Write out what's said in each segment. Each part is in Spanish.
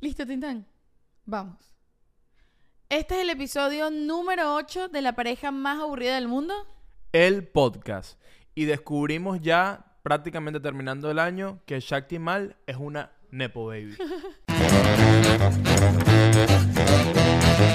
Listo, Tintán. Vamos. Este es el episodio número 8 de la pareja más aburrida del mundo. El podcast. Y descubrimos ya, prácticamente terminando el año, que Shakti Mal es una Nepo Baby.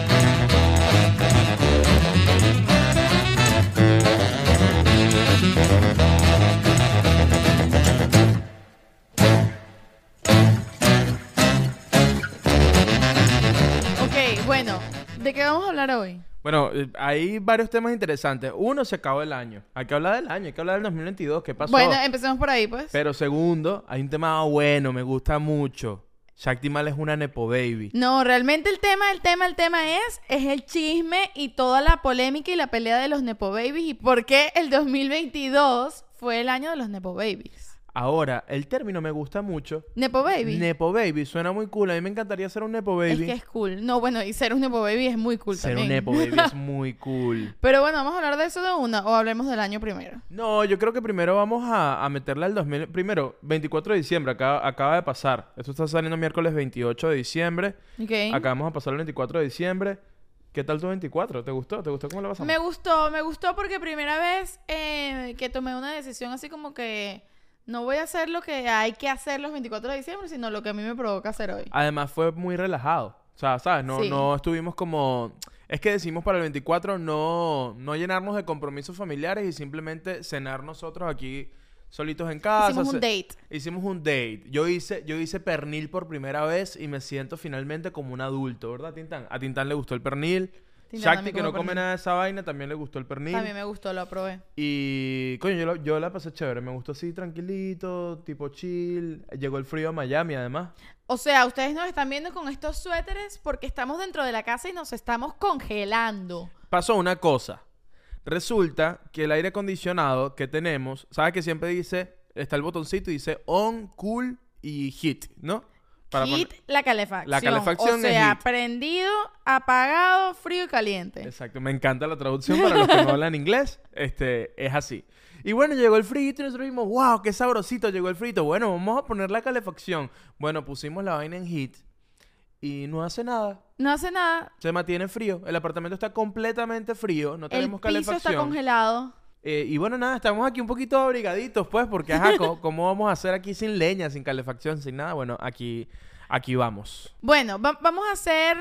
¿de qué vamos a hablar hoy? Bueno, eh, hay varios temas interesantes. Uno, se acabó el año. Hay que hablar del año, hay que hablar del 2022. ¿Qué pasó? Bueno, empecemos por ahí, pues. Pero segundo, hay un tema bueno, me gusta mucho. Shakti Mal es una Nepo Baby. No, realmente el tema, el tema, el tema es, es el chisme y toda la polémica y la pelea de los Nepo Babies y por qué el 2022 fue el año de los Nepo Babies. Ahora, el término me gusta mucho. Nepo Baby. Nepo Baby suena muy cool. A mí me encantaría ser un Nepo Baby. Es que es cool. No, bueno, y ser un Nepo Baby es muy cool ser también. un Nepo Baby es muy cool. Pero bueno, vamos a hablar de eso de una o hablemos del año primero. No, yo creo que primero vamos a, a meterle al 2000. Primero, 24 de diciembre, acaba, acaba de pasar. Esto está saliendo miércoles 28 de diciembre. Ok. Acabamos a pasar el 24 de diciembre. ¿Qué tal tu 24? ¿Te gustó? ¿Te gustó cómo lo pasamos? Me gustó, me gustó porque primera vez eh, que tomé una decisión así como que no voy a hacer lo que hay que hacer los 24 de diciembre, sino lo que a mí me provoca hacer hoy. Además fue muy relajado. O sea, ¿sabes? No, Sí. no estuvimos como... Es que decimos para el 24 no, no llenarnos de compromisos familiares y simplemente cenar nosotros aquí solitos en casa. Hicimos un date. Hicimos un date. Yo hice, yo hice pernil por primera vez y me siento finalmente como un adulto, ¿verdad, Tintán? A Tintán le gustó el pernil. Shakti, que no come nada de esa vaina, también le gustó el pernil. También me gustó, lo aprobé. Y, coño, yo, lo- yo la pasé chévere. Me gustó así, tranquilito, tipo chill. Llegó el frío a Miami, además. O sea, ustedes nos están viendo con estos suéteres porque estamos dentro de la casa y nos estamos congelando. Pasó una cosa. Resulta que el aire acondicionado que tenemos, ¿sabes que siempre dice, está el botoncito y dice on, cool y heat, ¿no? Para poner- la calefacción. La calefacción O sea, prendido, apagado, frío y caliente. Exacto, me encanta la traducción para los que no hablan inglés. Este, es así. Y bueno, llegó el frito y nosotros dijimos, wow, qué sabrosito llegó el frito. Bueno, vamos a poner la calefacción. Bueno, pusimos la vaina en heat y no hace nada. No hace nada. Se mantiene frío. El apartamento está completamente frío. No El tenemos piso está calefacción. congelado. Eh, y bueno, nada, estamos aquí un poquito abrigaditos, pues, porque, ajá, ¿cómo, vamos a hacer aquí sin leña, sin calefacción, sin nada? Bueno, aquí, aquí vamos. Bueno, va- vamos a hacer...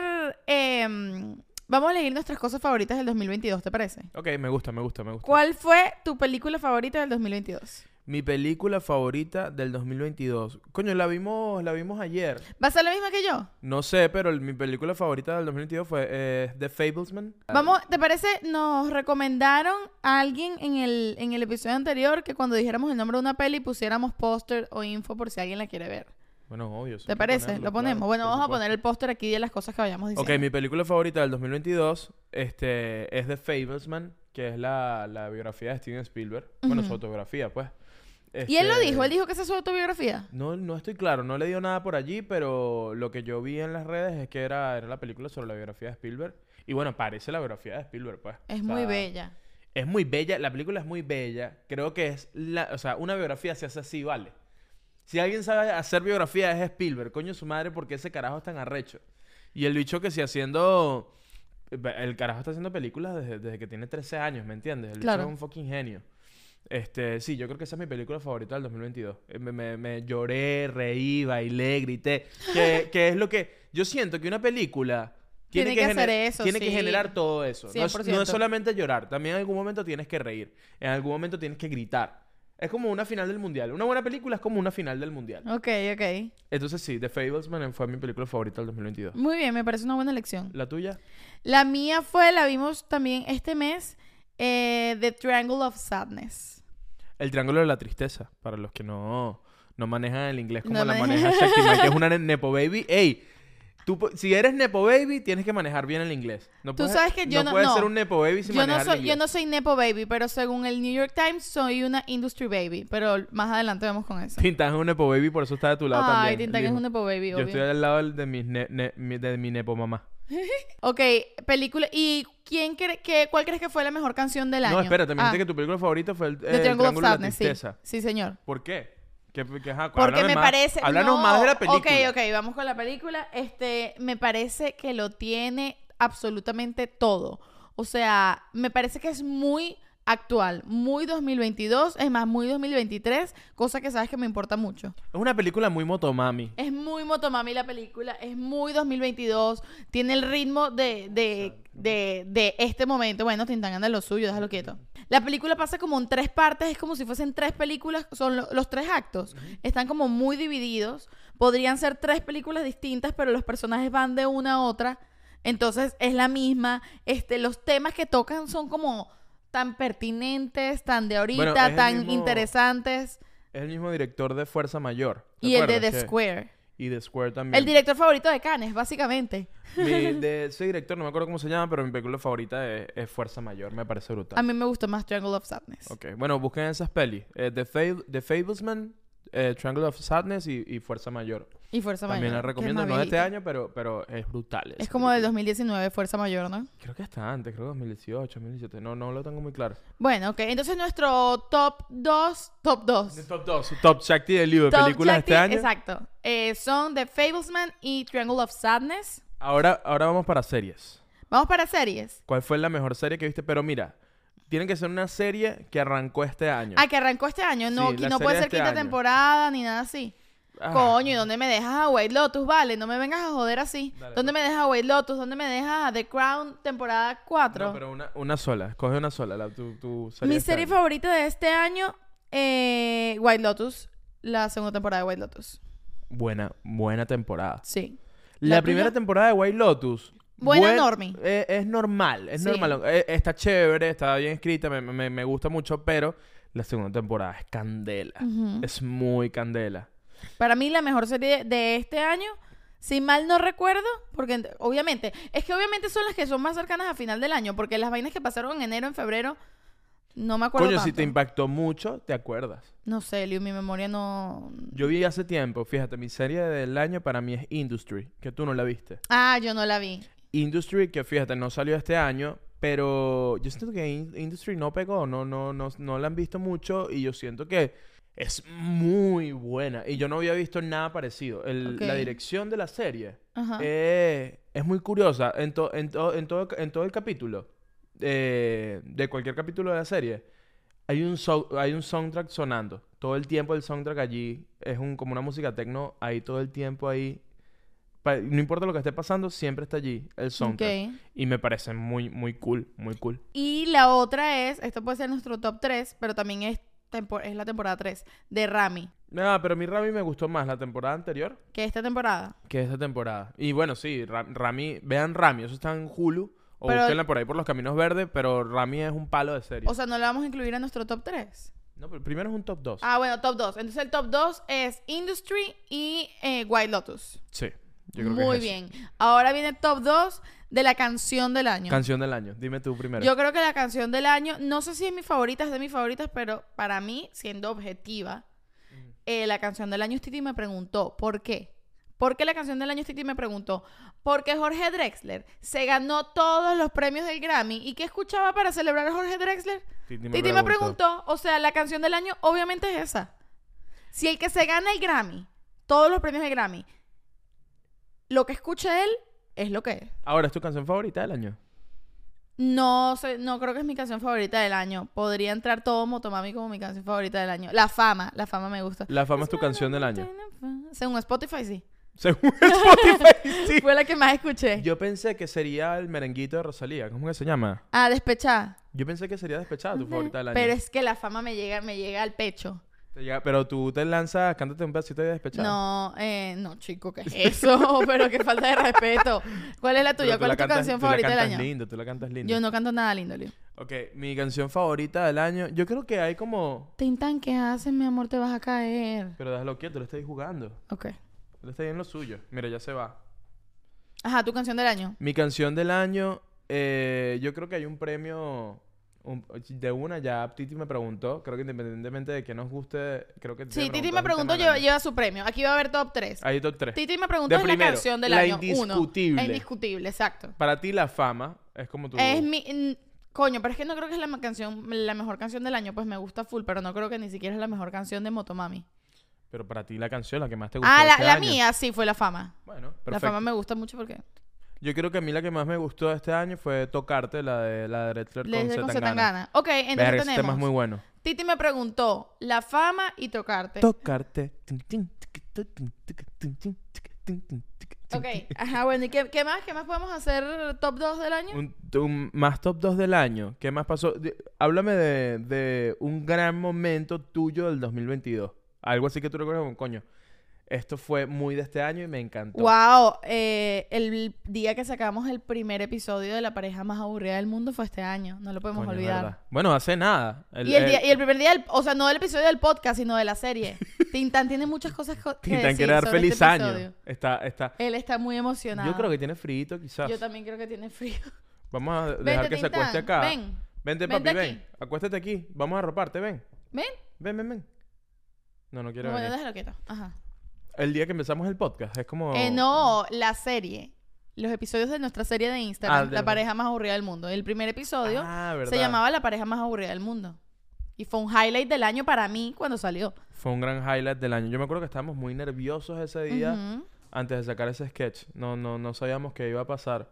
em, vamos a elegir nuestras cosas favoritas del 2022, ¿te parece? Ok, me gusta, me gusta, me gusta. ¿Cuál fue tu película favorita del 2022? Mi película favorita del 2022. Coño, la vimos, la vimos ayer. ¿Va a ser la misma que yo? No sé, pero el- mi película favorita del 2022 fue eh, The Fablesman. Vamos, ¿te parece? Nos recomendaron a alguien en el, en el episodio anterior que cuando dijéramos el nombre de una peli pusiéramos póster o info por si alguien la quiere ver. Bueno, obvio. sí ¿Te hay que parece? ponerlo, Lo ponemos. bueno, por vamos a supuesto. poner el póster aquí de las cosas que vayamos diciendo. Ok, mi película favorita del 2022 este, es The Fablesman, que es la, la biografía de Steven Spielberg. Bueno, su Ujú. autografía, pues. Y él lo Este, dijo, él dijo que esa es su autobiografía. No, no estoy claro, no le dio nada por allí, pero lo que yo vi en las redes es que era, era la película sobre la biografía de Spielberg. Y bueno, parece la biografía de Spielberg, pues. Es O muy bella. Es muy bella, la película es muy bella. Creo que es la, o sea, una biografía se hace así, vale. Si alguien sabe hacer biografía es Spielberg, coño su madre, porque ese carajo es tan arrecho. Y el bicho que si haciendo el carajo está haciendo películas desde, desde que tiene 13 años, ¿me entiendes? El bicho Claro. es un fucking genio. Este, sí, yo creo que esa es mi película favorita del 2022. Eh, Me, me- me lloré, reí, bailé, grité. Que, que es lo que... Yo siento que una película... Tiene que hacer eso, Tiene que generar todo eso. No es, no 100%. es solamente llorar. También en algún momento tienes que reír. En algún momento tienes que gritar. Es como una final del mundial. Una buena película es como una final del mundial. Ok, ok. Entonces sí, The Fablesman fue mi película favorita del 2022. Muy bien, me parece una buena elección. ¿La tuya? La mía fue, la vimos también este mes, eh, The Triangle of Sadness. El Triángulo de la Tristeza, para los que no, no manejan el inglés como No la maneja Shakti que es una ne- Nepo Baby. ¡Ey! Tú, si eres Nepo Baby, tienes que manejar bien el inglés. No Tú puedes- sabes que yo no- puedes no. ser un Nepo Baby sin Yo no, manejar soy, el yo inglés. no soy Nepo Baby, pero según el New York Times soy una Industry Baby. Pero más adelante vemos con eso. Tintán es un Nepo Baby, por eso está de tu lado Ay, también. Tintán es un Nepo Baby, Yo obvio. estoy al lado de, mis ne- ne- de mi Nepo mamá. Ok, película. ¿Y quién cree que, cuál crees que fue la mejor canción del año? No, espérate, me Ah, dijiste que tu película favorita fue el, eh, The el of Sadness, sí. Sí, señor. ¿Por qué? Que, que, ajá, Porque me más- parece. Háblanos no, más de la película. Ok, ok, vamos con la película. Este, me parece que lo tiene absolutamente todo. O sea, me parece que es muy actual, muy 2022, es más, muy 2023, cosa que sabes que me importa mucho. Es una película muy motomami. Es muy Motomami la película, es muy 2022, tiene el ritmo de, de, de, de este momento. Bueno, Tintán anda en lo suyo, déjalo quieto. La película pasa como en tres partes, es como si fuesen tres películas, son lo- los tres actos. Están como muy divididos. Podrían ser tres películas distintas, pero los personajes van de una a otra. Entonces es la misma. Este, los temas que tocan son como tan pertinentes, tan de ahorita, Bueno, tan mismo- interesantes. Es el mismo director de Fuerza Mayor. ¿te Y el de The Square. Y The Square también. El director favorito de Cannes, básicamente. Mi- de ese director, no me acuerdo cómo se llama, pero mi película favorita es, es Fuerza Mayor. Me parece brutal. A mí me gustó más Triangle of Sadness. Ok, bueno, busquen esas pelis. Eh, The, Fab- The Fablesman, eh, Triangle of Sadness y, y Fuerza Mayor. Y Fuerza También Mayor. la que es recomiendo. No de este año, pero, pero es brutal. Es como del película. 2019, Fuerza Mayor, ¿no? Creo que está antes, creo que 2018, 2017. No, no lo tengo muy claro. Bueno, ok. Entonces nuestro top 2, top 2. Top 2. Top Shakti del libro de películas este año. Exacto. Eh, son The Fablesman y Triangle of Sadness. Ahora, ahora vamos para series. Vamos para series. ¿Cuál fue la mejor serie que viste? Pero mira, tiene que ser una serie que arrancó este año. Ah, que arrancó este año. No, Sí, no puede de ser este quinta año. temporada ni nada así. Ah, Coño, ¿y dónde me dejas a White Lotus? Vale, no me vengas a joder así. Dale, ¿Dónde me dejas a White Lotus? ¿Dónde me dejas a The Crown temporada 4? No, pero una, una sola. Escoge una sola. La, tu, tu serie Mi este serie año. favorita de este año, eh, White Lotus. La segunda temporada de White Lotus. Buena, buena temporada. Sí. La, ¿La primera tuya? temporada de White Lotus. Buena buen- normie. eh, es normal, es Sí. normal. Eh, está chévere, está bien escrita, me, me- me gusta mucho, pero la segunda temporada es candela. Es muy candela. Para mí la mejor serie de este año, si mal no recuerdo, porque ent- obviamente, es que obviamente son las que son más cercanas a final del año, porque las vainas que pasaron en enero, en febrero, no me acuerdo Coño, si te impactó mucho, te acuerdas. No sé, Liu, mi memoria no... Yo vi hace tiempo, fíjate, mi serie del año para mí es Industry, que tú no la viste. Ah, yo no la vi. Industry, que fíjate, no salió este año, pero yo siento que In- Industry no pegó, no, no, no, no la han visto mucho y yo siento que es muy buena. Y yo no había visto nada parecido. El- La dirección de la serie eh, es muy curiosa. En, to- en, to- en todo, en todo el capítulo, eh, de cualquier capítulo de la serie, hay un, so- hay un soundtrack sonando. Todo el tiempo el soundtrack allí es un, como una música techno, ahí todo el tiempo ahí. No importa lo que esté pasando, siempre está allí el soundtrack. Y me parece muy, muy cool, muy cool. Y la otra es, esto puede ser nuestro top 3, pero también es, es la temporada 3 de Rami, Ah, pero a mí Rami me gustó más la temporada anterior que esta temporada. que esta temporada. Y bueno, sí, Ra- Rami, vean Rami, eso está en Hulu. O Pero- búsquenla por ahí por los caminos verdes, pero Rami es un palo de serie. O sea, no la vamos a incluir en nuestro top 3. no, pero primero es un top 2. Ah, bueno, top 2. Entonces el top 2 es Industry y eh, White Lotus. Sí, yo creo Muy que es eso. bien. Ahora viene top 2 de la canción del año. Canción del año, dime tú primero. Yo creo que la canción del año, no sé si es mi favorita, es de mis favoritas, pero para mí, siendo objetiva, eh, la canción del año Titi me preguntó, ¿por qué? ¿Por qué la canción del año Titi me preguntó? Porque Jorge Drexler se ganó todos los premios del Grammy. ¿Y qué escuchaba para celebrar a Jorge Drexler? Titi Titi me preguntó, o sea, la canción del año obviamente es esa. Si el que se gana el Grammy, todos los premios del Grammy, lo que escucha él es lo que es. Ahora, ¿es tu canción favorita del año? No sé, no creo que es mi canción favorita del año. Podría entrar todo Motomami como mi canción favorita del año. La fama, la fama me gusta. La fama es tu canción del año. Según Spotify, sí. Según Spotify, sí. Fue la que más escuché. Yo pensé que sería el merenguito de Rosalía. ¿Cómo que se llama? Ah, despechada. Yo pensé que sería Despechada tu favorita del año. Pero es que la fama me llega, me llega al pecho. Pero tú te lanzas, cántate un pedacito de Despechada. No, eh, no, chico, ¿qué es eso? Pero qué falta de respeto. ¿Cuál es la tuya? ¿Cuál la es tu cantas- canción tú la favorita del cantas año? lindo, tú la cantas lindo. Yo no canto nada lindo, Leo. Ok, mi canción favorita del año, yo creo que hay como... Tintan, ¿qué haces, mi amor? Te vas a caer. Pero déjalo quieto, le estoy jugando. Ok. Él está ahí en lo suyo. Mira, ya se va. Ajá, tu canción del año. Mi canción del año, eh, yo creo que hay un premio un- de una, ya Titi me preguntó, creo que independientemente de que nos guste, creo que... Sí, Titi me preguntó, lleva, lleva su premio. Aquí va a haber top 3. Ahí top 3. Titi me preguntó De la canción del la año. Uno. indiscutible. La indiscutible, exacto. Para ti la fama es como tu... Es mi... Coño, pero es que no creo que es la canción, la mejor canción del año. Pues me gusta full, pero no creo que ni siquiera es la mejor canción de Motomami. Pero para ti la canción, la que más te gustó Ah, la, este la año. mía sí fue La Fama. Bueno, La perfecto. Fama me gusta mucho porque... Yo creo que a mí la que más me gustó de este año fue Tocarte, la de la de Le con dije con Zetangana. Zetangana. Ok, entonces Verga, ese tema tenemos... es muy bueno. Titi me preguntó La Fama y Tocarte. Tocarte. ok, ajá, bueno, ¿y qué, qué más? ¿Qué más podemos hacer top 2 del año? Un, un- más top 2 del año. ¿Qué más pasó? De- háblame de, de un gran momento tuyo del 2022. Algo así que tú recuerdas coño, esto fue muy de este año y me encantó. Wow, eh, el día que sacamos el primer episodio de la pareja más aburrida del mundo fue este año, no lo podemos Coño, olvidar. verdad. Bueno, hace nada. El- y, el el- día- y el primer día, del, o sea, no del episodio del podcast, sino de la serie. Tintán tiene muchas cosas co- que Tintán quiere dar sobre feliz este año. Está, está. Él está muy emocionado. Yo creo que tiene frío, quizás. Yo también creo que tiene frío. Vamos a dejar Vente, que se acueste acá. ven. Vente, Vente papi, ven. aquí. Acuéstate aquí. Vamos a arroparte, ven. ¿Ven? Ven, ven, ven. No, no quiero bueno, déjalo quieto. Ajá. El día que empezamos el podcast es como... Eh, no, la serie. Los episodios de nuestra serie de Instagram, Ah, de La pareja más aburrida del mundo. El primer episodio Ah, verdad. se llamaba La pareja más aburrida del mundo. Y fue un highlight del año para mí cuando salió. Fue un gran highlight del año. Yo me acuerdo que estábamos muy nerviosos ese día Ujú. antes de sacar ese sketch. No, no, no sabíamos qué iba a pasar.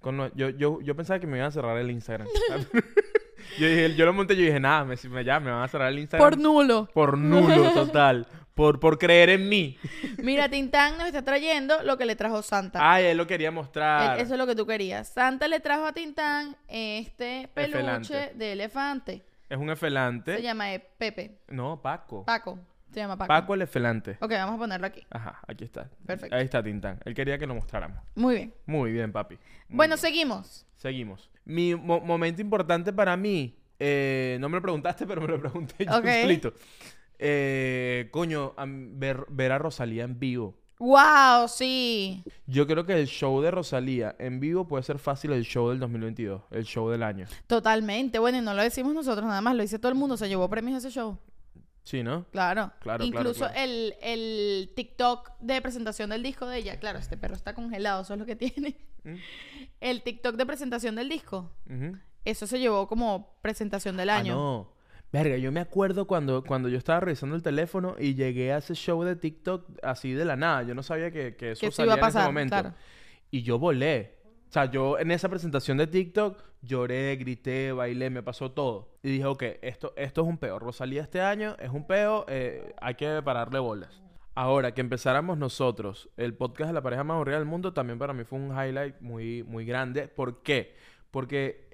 Con no- yo, yo, yo pensaba que me iban a cerrar el Instagram. yo, dije, yo lo monté y yo dije, nada, me, me- ya me van a cerrar el Instagram. Por nulo. Por nulo, total. Por, por creer en mí. Mira, Tintán nos está trayendo lo que le trajo Santa. Ay, él lo quería Él- mostrar. Eso es lo que tú querías. Santa le trajo a Tintán este peluche Efelante. de elefante. Es un efelante. Se llama eh, Pepe. No, Paco. Paco. Se llama Paco. Paco el efelante. Ok, vamos a ponerlo aquí. Ajá, aquí está. Perfecto. Ahí está Tintán. Él quería que lo mostráramos. Muy bien. Muy bien, papi. Muy Bueno, seguimos. Seguimos. Mi mo- momento importante para mí, eh, no me lo preguntaste, pero me lo pregunté yo Ok. solito. Eh, coño, ver, ver a Rosalía en vivo. ¡Wow! Sí. Yo creo que el show de Rosalía en vivo puede ser fácil el show del 2022, el show del año. Totalmente. Bueno, y no lo decimos nosotros nada más, lo dice todo el mundo. Se llevó premios ese show. Sí, ¿no? Claro. Claro, Incluso claro. El, el TikTok de presentación del disco de ella. Claro, este perro está congelado, eso es lo que tiene. Mm. El TikTok de presentación del disco. Eso se llevó como presentación del Ah, año. no. Verga, yo me acuerdo cuando, cuando yo estaba revisando el teléfono y llegué a ese show de TikTok así de la nada. Yo no sabía que, que eso Que salía iba a pasar, en ese momento. claro. Y yo volé. O sea, yo en esa presentación de TikTok lloré, grité, bailé, me pasó todo. Y dije, ok, esto, esto es un peo. Rosalía este año es un peo, eh, hay que pararle bolas. Ahora, que empezáramos nosotros el podcast de la pareja más aburrida del mundo, también para mí fue un highlight muy, muy grande. ¿Por qué? Porque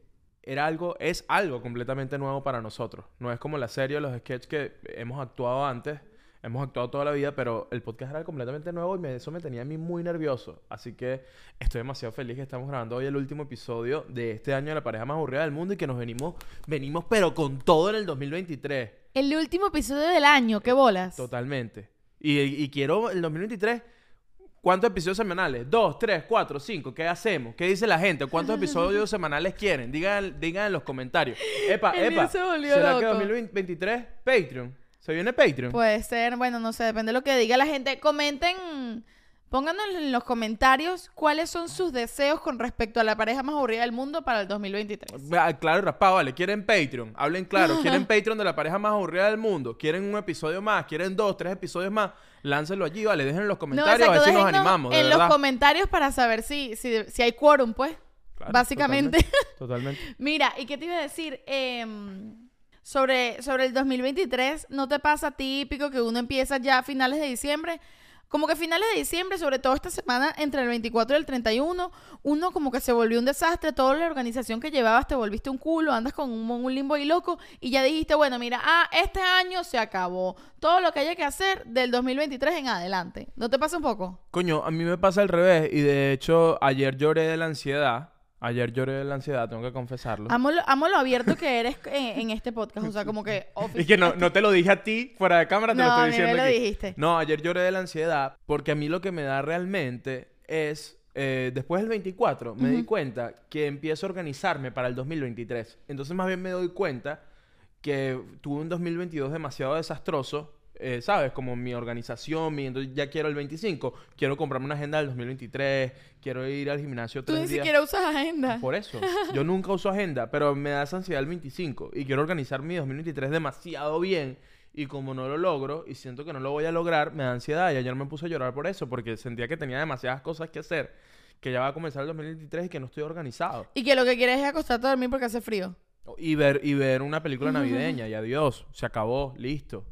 era algo, es algo completamente nuevo para nosotros. No es como la serie o los sketches que hemos actuado antes, hemos actuado toda la vida, pero el podcast era completamente nuevo y me- eso me tenía a mí muy nervioso. Así que estoy demasiado feliz que estamos grabando hoy el último episodio de este año de la pareja más aburrida del mundo y que nos venimos, venimos pero con todo en el 2023. El último episodio del año, qué bolas. Totalmente. Y, y quiero el 2023. ¿Cuántos episodios semanales? ¿Dos, tres, cuatro, cinco? ¿Qué hacemos? ¿Qué dice la gente? ¿Cuántos episodios semanales quieren? Digan, digan en los comentarios. Epa, El epa. mío se volvió ¿Será que loco. 2023? Patreon. ¿Se viene Patreon? Puede ser, bueno, no sé, depende de lo que diga la gente. Comenten, pónganos en los comentarios cuáles son sus deseos con respecto a la pareja más aburrida del mundo para el 2023. Ah, Claro raspado, vale. ¿Quieren Patreon? Hablen claro. ¿Quieren Patreon de la pareja más aburrida del mundo? ¿Quieren un episodio más? ¿Quieren dos, tres episodios más? Láncenlo allí, vale. Dejen en los comentarios a ver si nos animamos. En los comentarios para saber si, si, si hay quórum, pues. Claro, básicamente. Totalmente. totalmente. Mira, ¿y qué te iba a decir? Em, sobre, sobre el 2023, ¿no te pasa típico que uno empieza ya a finales de diciembre? Como que finales de diciembre, sobre todo esta semana, entre el 24 y el 31, uno como que se volvió un desastre, toda la organización que llevabas te volviste un culo, andas con un, un limbo y loco y ya dijiste, bueno, mira, ah, este año se acabó. Todo lo que haya que hacer del 2023 en adelante. ¿No te pasa un poco? Coño, a mí me pasa al revés. Y de hecho, ayer lloré de la ansiedad. Ayer lloré de la ansiedad, tengo que confesarlo. Amo lo, amo lo abierto que eres en, en este podcast, o sea, como que... Es que no, no te lo dije a ti, fuera de cámara te No, lo estoy me diciendo lo aquí. dijiste. No, ayer lloré de la ansiedad porque a mí lo que me da realmente es, eh, después del 24, me di cuenta que empiezo a organizarme para el 2023. Entonces más bien me doy cuenta que tuve un 2022 demasiado desastroso. Eh, ¿Sabes? Como mi organización, mi, entonces ya quiero el 25. Quiero comprarme una agenda del 2023. Quiero ir al gimnasio Tú tres ni días. siquiera usas agenda. Por eso. Yo nunca uso agenda, pero me da esa ansiedad el 25 y quiero organizar mi 2023 demasiado bien. Y como no lo logro y siento que no lo voy a lograr, me da ansiedad. Y ayer me puse a llorar por eso, porque sentía que tenía demasiadas cosas que hacer, que ya va a comenzar el 2023 y que no estoy organizado. Y que lo que quieres es acostarte a dormir porque hace frío. Y ver, y ver una película navideña y adiós, se acabó, listo.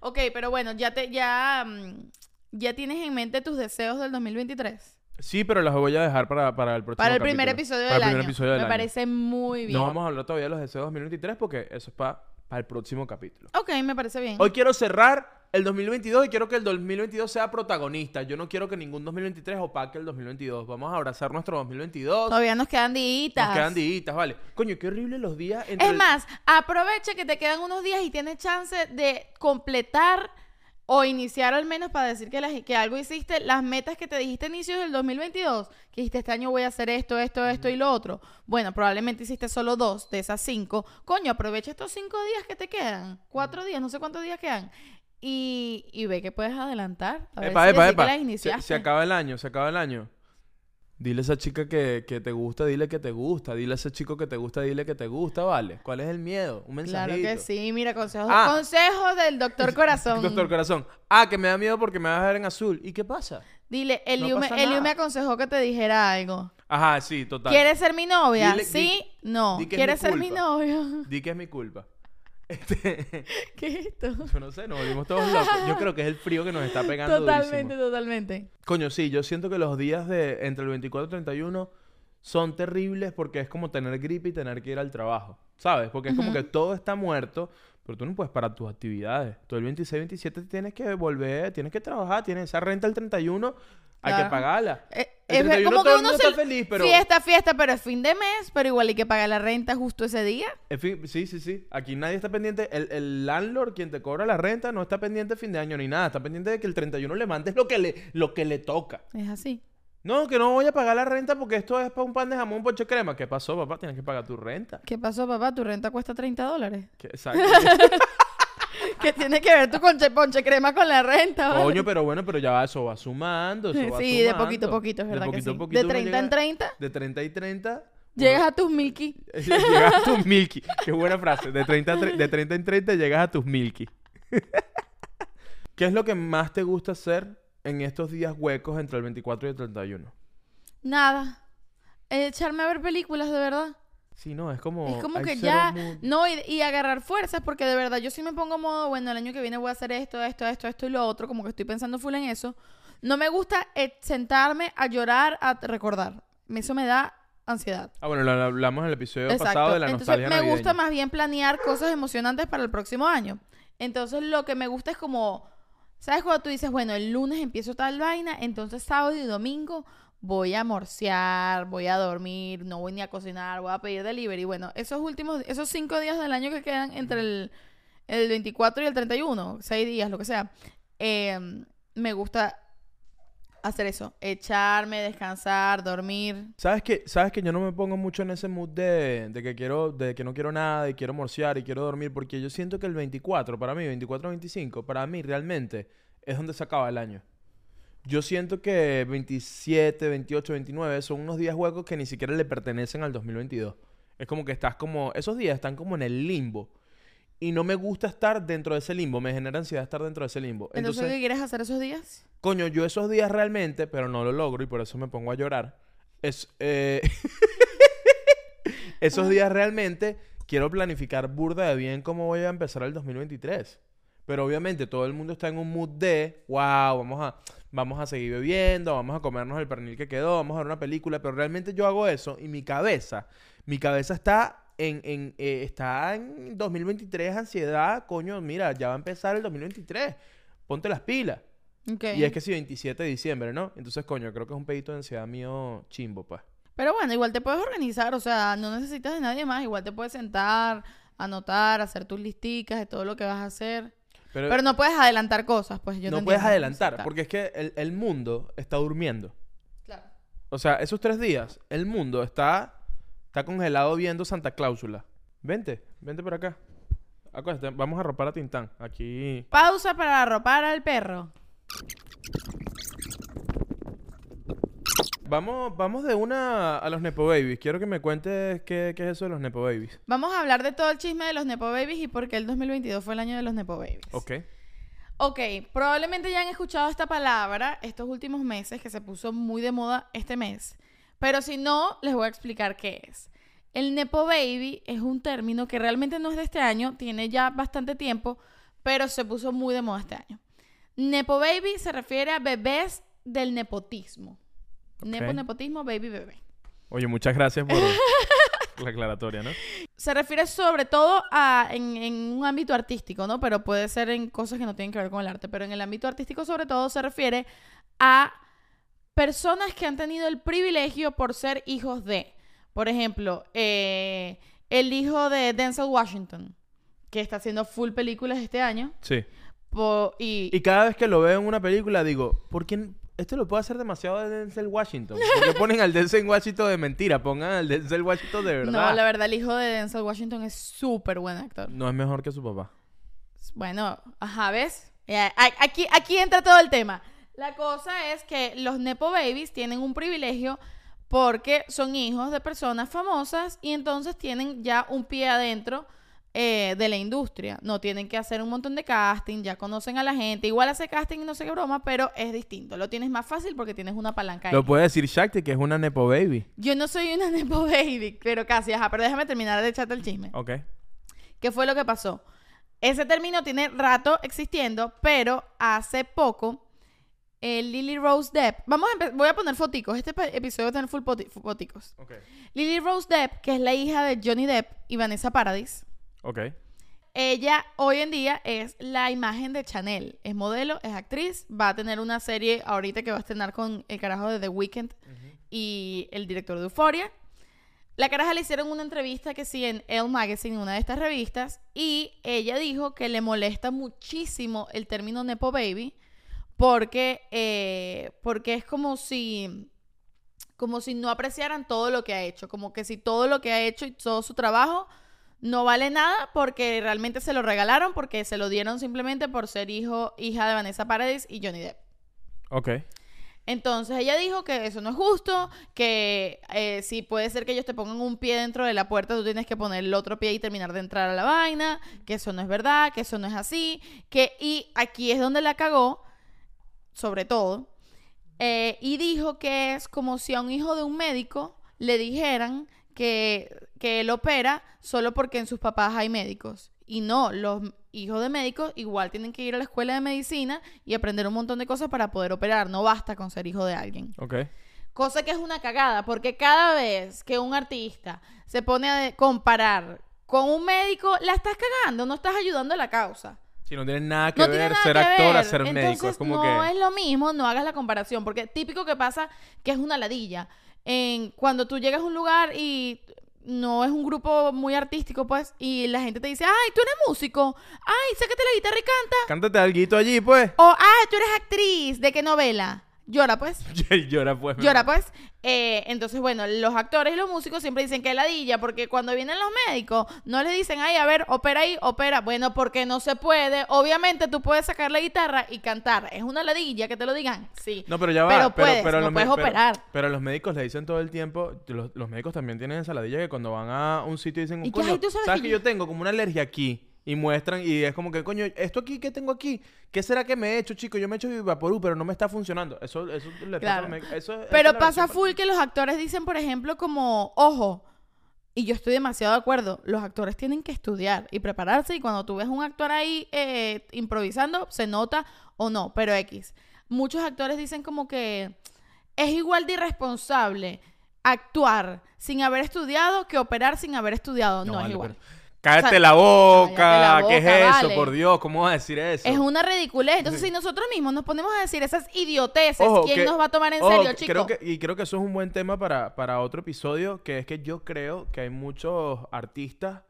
Ok, pero bueno, ya te, ya, mm, ya tienes en mente tus deseos del 2023. Sí, pero los voy a dejar para, para el próximo Para el primer episodio Para del el primer año. episodio del Me año. parece muy bien. No vamos a hablar todavía de los deseos 2023 porque eso es para el próximo capítulo. Ok, me parece bien. Hoy quiero cerrar el 2022 y quiero que el 2022 sea protagonista. Yo no quiero que ningún 2023 opaque el 2022. Vamos a abrazar nuestro 2022. Todavía nos quedan días. Nos quedan días, vale. Coño, qué horrible los días entre Es el- más, aprovecha que te quedan unos días y tienes chance de completar o iniciar al menos para decir que, las- que algo hiciste, las metas que te dijiste a inicios del 2022, que dijiste este año voy a hacer esto, esto, esto y lo otro. Bueno, probablemente hiciste solo dos de esas cinco. Coño, aprovecha estos cinco días que te quedan, cuatro días, no sé cuántos días quedan. Y, y ve que puedes adelantar. A ver Epa, si epa, que epa. las Se, iniciaste. se acaba el año, se acaba el año. Dile a esa chica que, que te gusta, dile que te gusta. Dile a ese chico que te gusta, dile que te gusta, vale. ¿Cuál es el miedo? Un mensajito. Claro que sí, mira, consejos, Ah. consejos del doctor Corazón. Doctor Corazón. Ah, que me da miedo porque me vas a ver en azul. ¿Y qué pasa? Dile, Eliu, me, Eliu nada. me aconsejó que te dijera algo. Ajá, sí, total. ¿Quieres ser mi novia? Dile- ¿Sí? di- no. di ¿Quieres ser mi novio? Di que es mi culpa. Este, ¿Qué es esto? yo no sé, nos volvimos todos locos. Yo creo que es el frío que nos está pegando Totalmente, durísimo. totalmente. Coño, sí, yo siento que los días de entre el 24 y 31 son terribles porque es como tener gripe y tener que ir al trabajo, ¿sabes? Porque es como que todo está muerto, pero tú no puedes parar tus actividades. Todo el 26, 27 tienes que volver, tienes que trabajar, tienes esa renta el 31, hay que pagarla. Eh, El es 31 como que el uno mundo se... está feliz, pero... Fiesta, fiesta, pero es fin de mes, pero igual hay que pagar la renta justo ese día. En fin, sí, sí, sí. Aquí nadie está pendiente. El, el landlord, quien te cobra la renta, no está pendiente fin de año ni nada. Está pendiente de que el 31 le mandes lo que le, lo que le toca. Es así. No, que no voy a pagar la renta porque esto es para un pan de jamón poche crema. ¿Qué pasó, papá? Tienes que pagar tu renta. ¿Qué pasó, papá? Tu renta cuesta 30 dólares. ¿Qué- Exacto. ¿Qué tiene que ver tu conche, ponche crema con la renta? vale? Coño, pero bueno, pero ya va, eso va sumando. Eso va Sí, de poquito a poquito, es verdad de que poquito sí. a poquito De uno 30 en llega- 30, De 30 y 30. llegas a tus milky. Llegas a tus milky. Qué buena frase. De 30, a tre- de 30 en 30 llegas a tus milky. ¿Qué es lo que más te gusta hacer en estos días huecos entre el 24 y el 31? Nada. Echarme a ver películas, de verdad. Sí, no, es como... Es como que ya, mood. no, y, y agarrar fuerzas, porque de verdad yo sí me pongo modo, bueno, el año que viene voy a hacer esto, esto, esto, esto y lo otro, como que estoy pensando full en eso. No me gusta eh, sentarme a llorar, a recordar. Eso me da ansiedad. Ah, bueno, lo hablamos en el episodio Exacto. pasado de la Entonces nostalgia me gusta más bien planear cosas emocionantes para el próximo año. Entonces lo que me gusta es como, ¿sabes? Cuando tú dices, bueno, el lunes empiezo tal vaina, entonces sábado y domingo voy a morsear, voy a dormir, no voy ni a cocinar, voy a pedir delivery. Bueno, esos últimos, esos cinco días del año que quedan entre el, el 24 y el 31, seis días, lo que sea, eh, me gusta hacer eso, echarme, descansar, dormir. ¿Sabes que ¿Sabes que yo no me pongo mucho en ese mood de, de que quiero, de que no quiero nada y quiero morsear y quiero dormir? Porque yo siento que el 24, para mí, 24-25, para mí realmente es donde se acaba el año. Yo siento que 27, 28, 29 son unos días huecos que ni siquiera le pertenecen al 2022. Es como que estás como... Esos días están como en el limbo. Y no me gusta estar dentro de ese limbo. Me genera ansiedad estar dentro de ese limbo. Entonces, Entonces, ¿qué quieres hacer esos días? coño, yo esos días realmente, pero no lo logro y por eso me pongo a llorar. Es... eh, esos días realmente quiero planificar burda de bien cómo voy a empezar el 2023. Pero obviamente todo el mundo está en un mood de, wow, vamos a, vamos a seguir bebiendo, vamos a comernos el pernil que quedó, vamos a ver una película, pero realmente yo hago eso y mi cabeza, mi cabeza está en, en eh, está en 2023, ansiedad, coño, mira, ya va a empezar el 2023, ponte las pilas. Y es que sí, 27 de diciembre, ¿no? Entonces, coño, creo que es un pedito de ansiedad mío chimbo, pues. Pero bueno, igual te puedes organizar, o sea, no necesitas de nadie más, igual te puedes sentar, anotar, hacer tus listicas de todo lo que vas a hacer. Pero, Pero no puedes adelantar cosas, pues yo no puedes adelantar, porque es que el, el mundo está durmiendo. Claro. O sea, esos tres días, el mundo está, está congelado viendo Santa Cláusula. Vente, vente por acá. Acuéstate, vamos a ropar a Tintán. Aquí. Pausa para arropar al perro. vamos, vamos de una a los Nepo Babies. Quiero que me cuentes qué, qué es eso de los Nepo Babies. Vamos a hablar de todo el chisme de los Nepo Babies y por qué el 2022 fue el año de los Nepo Babies. Ok. Ok, probablemente ya han escuchado esta palabra estos últimos meses, que se puso muy de moda este mes. Pero si no, les voy a explicar qué es. El Nepo Baby es un término que realmente no es de este año, tiene ya bastante tiempo, pero se puso muy de moda este año. Nepo Baby se refiere a bebés del nepotismo. Nepo, nepotismo, baby, bebé. Oye, muchas gracias por la aclaratoria, ¿no? Se refiere sobre todo a en, en un ámbito artístico, ¿no? Pero puede ser en cosas que no tienen que ver con el arte. Pero en el ámbito artístico, sobre todo, se refiere a personas que han tenido el privilegio por ser hijos de. Por ejemplo, eh, el hijo de Denzel Washington, que está haciendo full películas este año. Sí. y, Y cada vez que lo veo en una película digo, ¿por qué esto lo puede hacer demasiado de Denzel Washington? ¿Por qué ponen al Denzel Washington de mentira? Pongan al Denzel Washington de verdad. no, la verdad, el hijo de Denzel Washington es súper buen actor. No es mejor que su papá. Bueno, ajá, ¿ves? Eh, aquí entra todo el tema. La cosa es que los Nepo Babies tienen un privilegio porque son hijos de personas famosas y entonces tienen ya un pie adentro eh, de la industria. No tienen que hacer un montón de casting, ya conocen a la gente. Igual hace casting y no sé qué broma, pero es distinto. Lo tienes más fácil porque tienes una palanca ahí. Lo puede decir Shakti, que es una Nepo Baby. Yo no soy una Nepo Baby, pero casi, ajá. Pero déjame terminar de echarte el chisme. Ok. ¿Qué fue lo que pasó? Ese término tiene rato existiendo, pero hace poco eh, Lily Rose Depp, vamos a voy a poner foticos, este episodio va a tener full foticos. Ok. Lily Rose Depp, que es la hija de Johnny Depp y Vanessa Paradis, Ok. ella hoy en día es la imagen de Chanel, es modelo, es actriz, va a tener una serie ahorita que va a estrenar con el carajo de The Weeknd y el director de Euphoria. La caraja le hicieron una entrevista que sí en Elle Magazine, una de estas revistas, y ella dijo que le molesta muchísimo el término Nepo Baby porque, eh, porque es como si, como si no apreciaran todo lo que ha hecho, como que si todo lo que ha hecho y todo su trabajo no vale nada porque realmente se lo regalaron, porque se lo dieron simplemente por ser hijo, hija de Vanessa Paradis y Johnny Depp. Ok. Entonces ella dijo que eso no es justo, que eh, si puede ser que ellos te pongan un pie dentro de la puerta, tú tienes que poner el otro pie y terminar de entrar a la vaina, que eso no es verdad, que eso no es así, que y aquí es donde la cagó, sobre todo, eh, y dijo que es como si a un hijo de un médico le dijeran que, que él opera solo porque en sus papás hay médicos. Y no, los hijos de médicos igual tienen que ir a la escuela de medicina y aprender un montón de cosas para poder operar. No basta con ser hijo de alguien. Ok. Cosa que es una cagada, porque cada vez que un artista se pone a comparar con un médico, la estás cagando, no estás ayudando a la causa. Si no tiene nada que No ver nada ser que actor ver. ser médico. Es Entonces, como no que. es lo mismo, no hagas la comparación, porque típico que pasa que es una ladilla. En, cuando tú llegas a un lugar y no es un grupo muy artístico, pues, y la gente te dice, ay, tú eres músico, ay, sácate la guitarra y canta, Cántate algo allí, pues. o ay, tú eres actriz, ¿de qué novela? Llora, pues. Llora, pues. Llora, pues. Eh, entonces, bueno, los actores y los músicos siempre dicen que ladilla, porque cuando vienen los médicos, no les dicen, ay, a ver, opera ahí, opera. Bueno, porque no se puede. Obviamente tú puedes sacar la guitarra y cantar. Es una ladilla que te lo digan. Sí. No, pero ya va. Pero puedes, no los puedes pero- operar. Pero los médicos le dicen todo el tiempo, los, los médicos también tienen esa ladilla que cuando van a un sitio dicen, Y coño, "Ay, tú sabes ¿sabes que que yo-" yo tengo como una alergia aquí? Y muestran, y es como que, coño, esto aquí que tengo aquí, ¿qué será que me he hecho, chico? Yo me he hecho Vaporú, pero no me está funcionando. Eso, eso le pasa a Claro. Eso- Pero pasa full que los actores dicen, por ejemplo, como, ojo, y yo estoy demasiado de acuerdo, los actores tienen que estudiar y prepararse y cuando tú ves un actor ahí eh, improvisando, se nota o no, pero X. Muchos actores dicen como que es igual de irresponsable actuar sin haber estudiado que operar sin haber estudiado. No, es vale, igual. pero- Cállate O sea, la boca. cállate la ¿Qué es eso? Por Dios, ¿cómo vas a decir eso? Es una ridiculez. Entonces, si nosotros mismos nos ponemos a decir esas idioteces, Ojo, ¿quién que- nos va a tomar en ojo, serio, chicos? creo que- y creo que eso es un buen tema para, para otro episodio, que es que yo creo que hay muchos artistas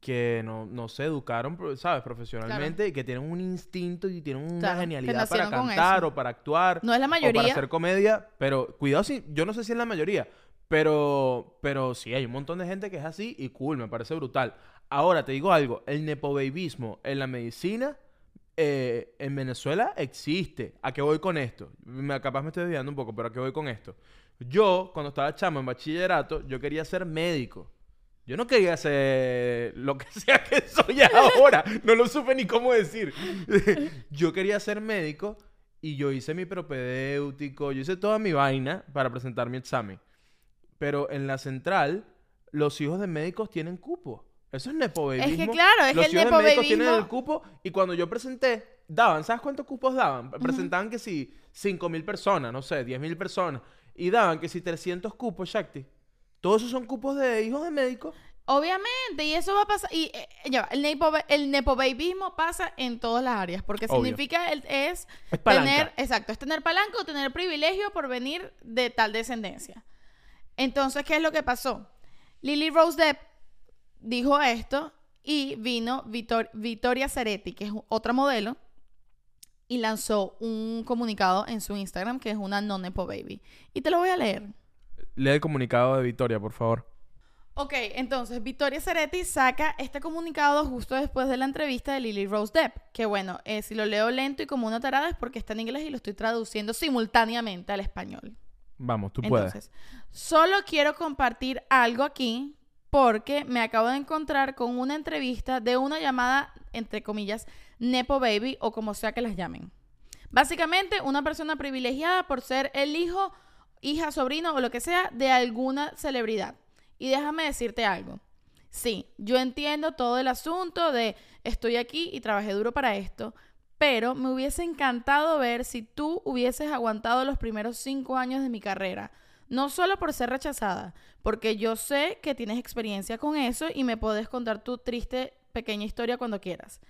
que no, no se educaron, ¿sabes? Profesionalmente y que tienen un instinto y tienen una Claro, genialidad para cantar o para actuar. No es la O para mayoría. hacer comedia, pero cuidado si, yo no sé si es la mayoría, pero, pero sí, hay un montón de gente que es así y cool, me parece brutal. Ahora, te digo algo, el nepobabyismo en la medicina eh, en Venezuela existe. ¿A qué voy con esto? Me, capaz me estoy desviando un poco, pero ¿a qué voy con esto? Yo, cuando estaba chamo en bachillerato, yo quería ser médico. Yo no quería ser lo que sea que soy ahora. No lo supe ni cómo decir. yo quería ser médico y yo hice mi propedéutico, yo hice toda mi vaina para presentar mi examen. Pero en la central, los hijos de médicos tienen cupo. Eso es nepobabyismo. Es que claro, es los el médicos tienen el cupo y cuando yo presenté, daban, ¿sabes cuántos cupos daban? Presentaban que si 5 mil personas, no sé, 10 mil personas. Y daban que si 300 cupos, Shakti. Todos esos son cupos de hijos de médicos. Obviamente, y eso va a pasar. Y eh, ya va, el, nepo, el nepobabyismo pasa en todas las áreas, porque Obvio. significa el- es, tener, exacto, es tener palanca o tener privilegio por venir de tal descendencia. Entonces, ¿qué es lo que pasó? Lily Rose Depp dijo esto y vino Vitor- Vittoria Ceretti, que es otra modelo, y lanzó un comunicado en su Instagram que es una no nepo baby. Y te lo voy a leer. Lee el comunicado de Victoria, por favor. Ok, entonces Victoria Ceretti saca este comunicado justo después de la entrevista de Lily Rose Depp. Que bueno, eh, si lo leo lento y como una tarada es porque está en inglés y lo estoy traduciendo simultáneamente al español. Vamos, tú puedes. Entonces, solo quiero compartir algo aquí porque me acabo de encontrar con una entrevista de una llamada, entre comillas, Nepo Baby o como sea que las llamen. Básicamente, una persona privilegiada por ser el hijo, hija, sobrino o lo que sea de alguna celebridad. Y déjame decirte algo. Sí, yo entiendo todo el asunto de estoy aquí y trabajé duro para esto, pero me hubiese encantado ver si tú hubieses aguantado los primeros cinco años de mi carrera. No solo por ser rechazada, porque yo sé que tienes experiencia con eso y me puedes contar tu triste pequeña historia cuando quieras.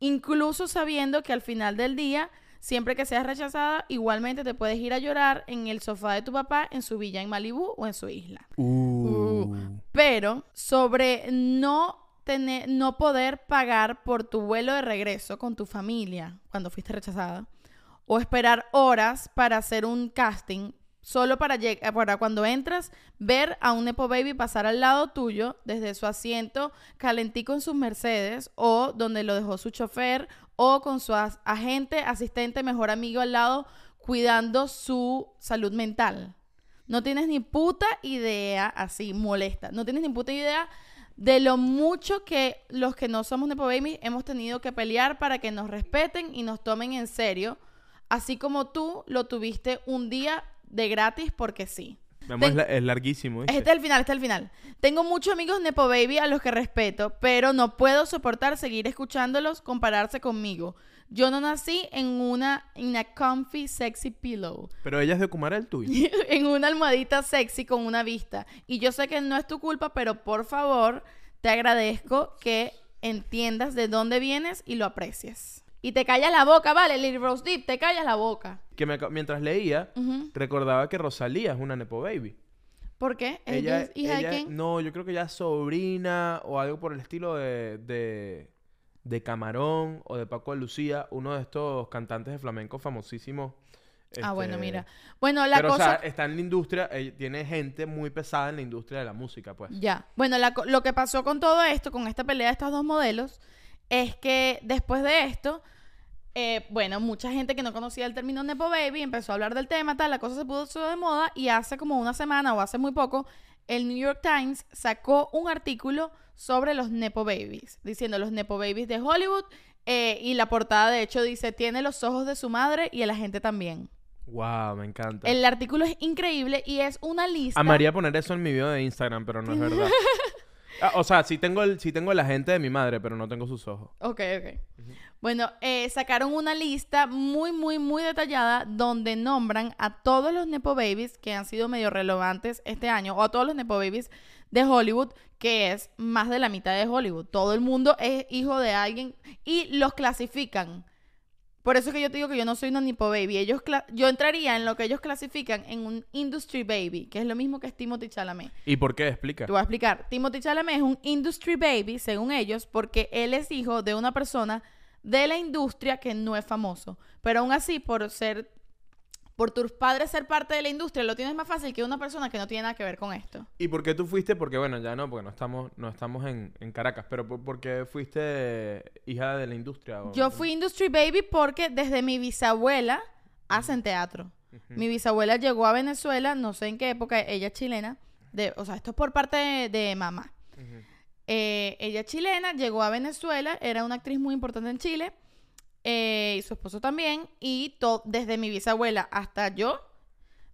Incluso sabiendo que al final del día, siempre que seas rechazada, igualmente te puedes ir a llorar en el sofá de tu papá en su villa en Malibú o en su isla. Uh. Pero sobre no tener, no poder pagar por tu vuelo de regreso con tu familia cuando fuiste rechazada, o esperar horas para hacer un casting solo para, eh, para cuando entras ver a un Nepo Baby pasar al lado tuyo desde su asiento calentico en sus Mercedes o donde lo dejó su chofer o con su agente, asistente, mejor amigo al lado cuidando su salud mental. No tienes ni puta idea, así molesta, no tienes ni puta idea de lo mucho que los que no somos Nepo Baby hemos tenido que pelear para que nos respeten y nos tomen en serio, así como tú lo tuviste un día de gratis porque sí. Vamos, Ten- es, la- es larguísimo. ¿viste? Este es el final, este es el final. Tengo muchos amigos Nepo Baby a los que respeto, pero no puedo soportar seguir escuchándolos compararse conmigo. Yo no nací en una, en una comfy, sexy pillow. Pero ella es de Kumara el tuyo. en una almohadita sexy con una vista. Y yo sé que no es tu culpa, pero por favor, te agradezco que entiendas de dónde vienes y lo aprecies. Y te callas la boca, vale, Lily Rose Deep, te callas la boca. Que me mientras leía, recordaba que Rosalía es una Nepo Baby. ¿Por qué? Ella, ¿Es hija ella- de quién? No, yo creo que ella es sobrina o algo por el estilo de, de, de Camarón o de Paco de Lucía, uno de estos cantantes de flamenco famosísimos. Ah, bueno, este, mira. Bueno, la Pero, cosa... o sea, está en la industria, eh, tiene gente muy pesada en la industria de la música, pues. Ya. Bueno, la lo que pasó con todo esto, con esta pelea de estas dos modelos, es que después de esto, eh, bueno, mucha gente que no conocía el término Nepo Baby empezó a hablar del tema, tal, la cosa se puso de moda y hace como una semana o hace muy poco, el New York Times sacó un artículo sobre los Nepo Babies, diciendo los Nepo Babies de Hollywood eh, y la portada de hecho dice, tiene los ojos de su madre y el agente también. Wow, me encanta. El artículo es increíble y es una lista... Amaría poner eso en mi video de Instagram, pero no es verdad. Ah, o sea, sí tengo, el, sí tengo la gente de mi madre, pero no tengo sus ojos. Ok, ok. Bueno, eh, sacaron una lista muy, muy, muy detallada donde nombran a todos los Nepo Babies que han sido medio relevantes este año, o a todos los Nepo Babies de Hollywood, que es más de la mitad de Hollywood. Todo el mundo es hijo de alguien y los clasifican. Por eso es que yo te digo que yo no soy una Nepo Baby. Ellos yo entraría en lo que ellos clasifican en un Industry Baby, que es lo mismo que es Timothy Chalamet. ¿Y por qué? Explica. Te voy a explicar. Timothy Chalamet es un industry baby, según ellos, porque él es hijo de una persona de la industria que no es famoso. Pero aún así, por ser, por tus padres ser parte de la industria, lo tienes más fácil que una persona que no tiene nada que ver con esto. ¿Y por qué tú fuiste? Porque bueno, ya no, porque no estamos, no estamos en, en Caracas, pero ¿por, por qué fuiste hija de la industria? o- Yo fui industry baby porque desde mi bisabuela hacen teatro. Mi bisabuela llegó a Venezuela, no sé en qué época, ella es chilena, de, o sea, esto es por parte de, de mamá. Eh, ella es chilena, llegó a Venezuela, era una actriz muy importante en Chile, eh, y su esposo también, y desde mi bisabuela hasta yo,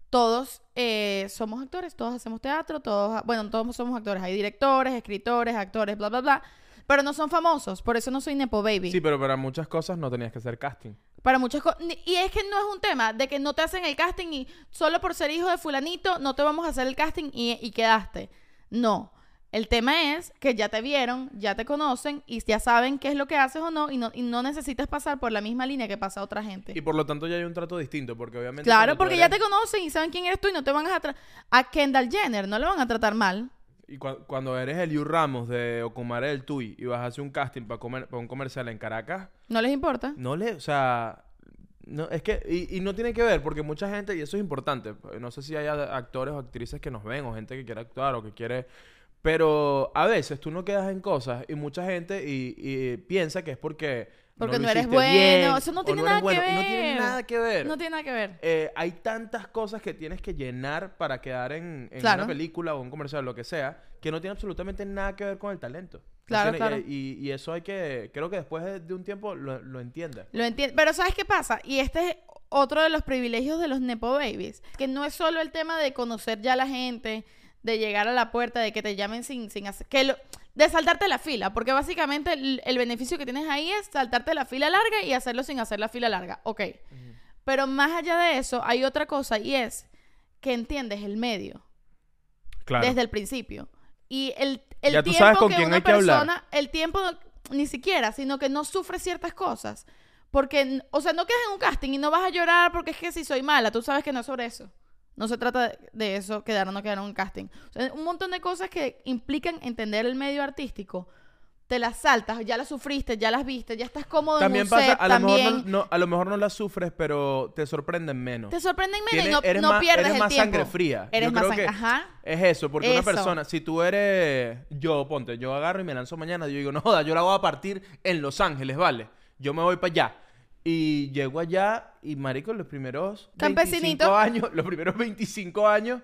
todos eh, somos actores, todos hacemos teatro, todos, bueno, todos somos actores, hay directores, escritores, actores, bla, bla, bla, pero no son famosos, por eso no soy Nepo Baby. Sí, pero para muchas cosas no tenías que hacer casting. Para muchas cosas. Y es que no es un tema de que no te hacen el casting y solo por ser hijo de fulanito no te vamos a hacer el casting y, y quedaste. No. El tema es que ya te vieron, ya te conocen y ya saben qué es lo que haces o no y no, y no necesitas pasar por la misma línea que pasa otra gente. Y por lo tanto ya hay un trato distinto, porque obviamente... claro, porque ya te conocen y saben quién eres tú y no te van a tratar... A Kendall Jenner no le van a tratar mal. Y cua- cuando eres el Ramos de Ocumare del Tuy y vas a hacer un casting para, comer, para un comercial en Caracas, No les importa. no le... O sea... No, es que... Y, y no tiene que ver, porque mucha gente... Y eso es importante. No sé si hay actores o actrices que nos ven o gente que quiere actuar o que quiere... Pero a veces tú no quedas en cosas y mucha gente y, y piensa que es porque... Porque no eres bueno. bien Eso no tiene nada que bueno. Y no ver. tiene nada que ver. No tiene nada que ver. Eh, hay tantas cosas que tienes que llenar para quedar en, en Claro. una película o un comercial, lo que sea, que no tiene absolutamente nada que ver con el talento. No Claro, tiene- claro. Y, y eso hay que, creo que después de, de un tiempo lo, lo entiendes. Lo entiendo. Pero ¿sabes qué pasa? Y este es otro de los privilegios de los Nepo Babies. Que no es solo el tema de conocer ya a la gente, de llegar a la puerta, de que te llamen sin, sin hacer... Que lo- de saltarte la fila. Porque básicamente el, el beneficio que tienes ahí es saltarte la fila larga y hacerlo sin hacer la fila larga. Ok. Pero más allá de eso, hay otra cosa y es que entiendes el medio Claro. desde el principio. Y el, el Ya tú tiempo sabes con que quién una hay que hablar. el tiempo no- ni siquiera, sino que no sufre ciertas cosas. Porque, o sea, no quedas en un casting y no vas a llorar porque es que si soy mala, tú sabes que no es sobre eso. No se trata de- eso, quedar o no quedar en un casting. O sea, un montón de cosas que implican entender el medio artístico. Te las saltas, ya las sufriste, ya las viste, ya estás cómodo También en un pasa, set, a lo, mejor también. no, no- a lo mejor no las sufres, pero te sorprenden menos. Te sorprenden menos y no, eres no más- pierdes eres el más tiempo. sangre fría. Eres Yo más creo que ajá. Es eso, porque una persona, si tú eres yo, ponte, yo agarro y me lanzo mañana, yo digo, no joda, yo la voy a partir en Los Ángeles, ¿vale? Yo me voy para allá. Y llego allá y, marico, los primeros Campesinito. 25 años, los primeros 25 años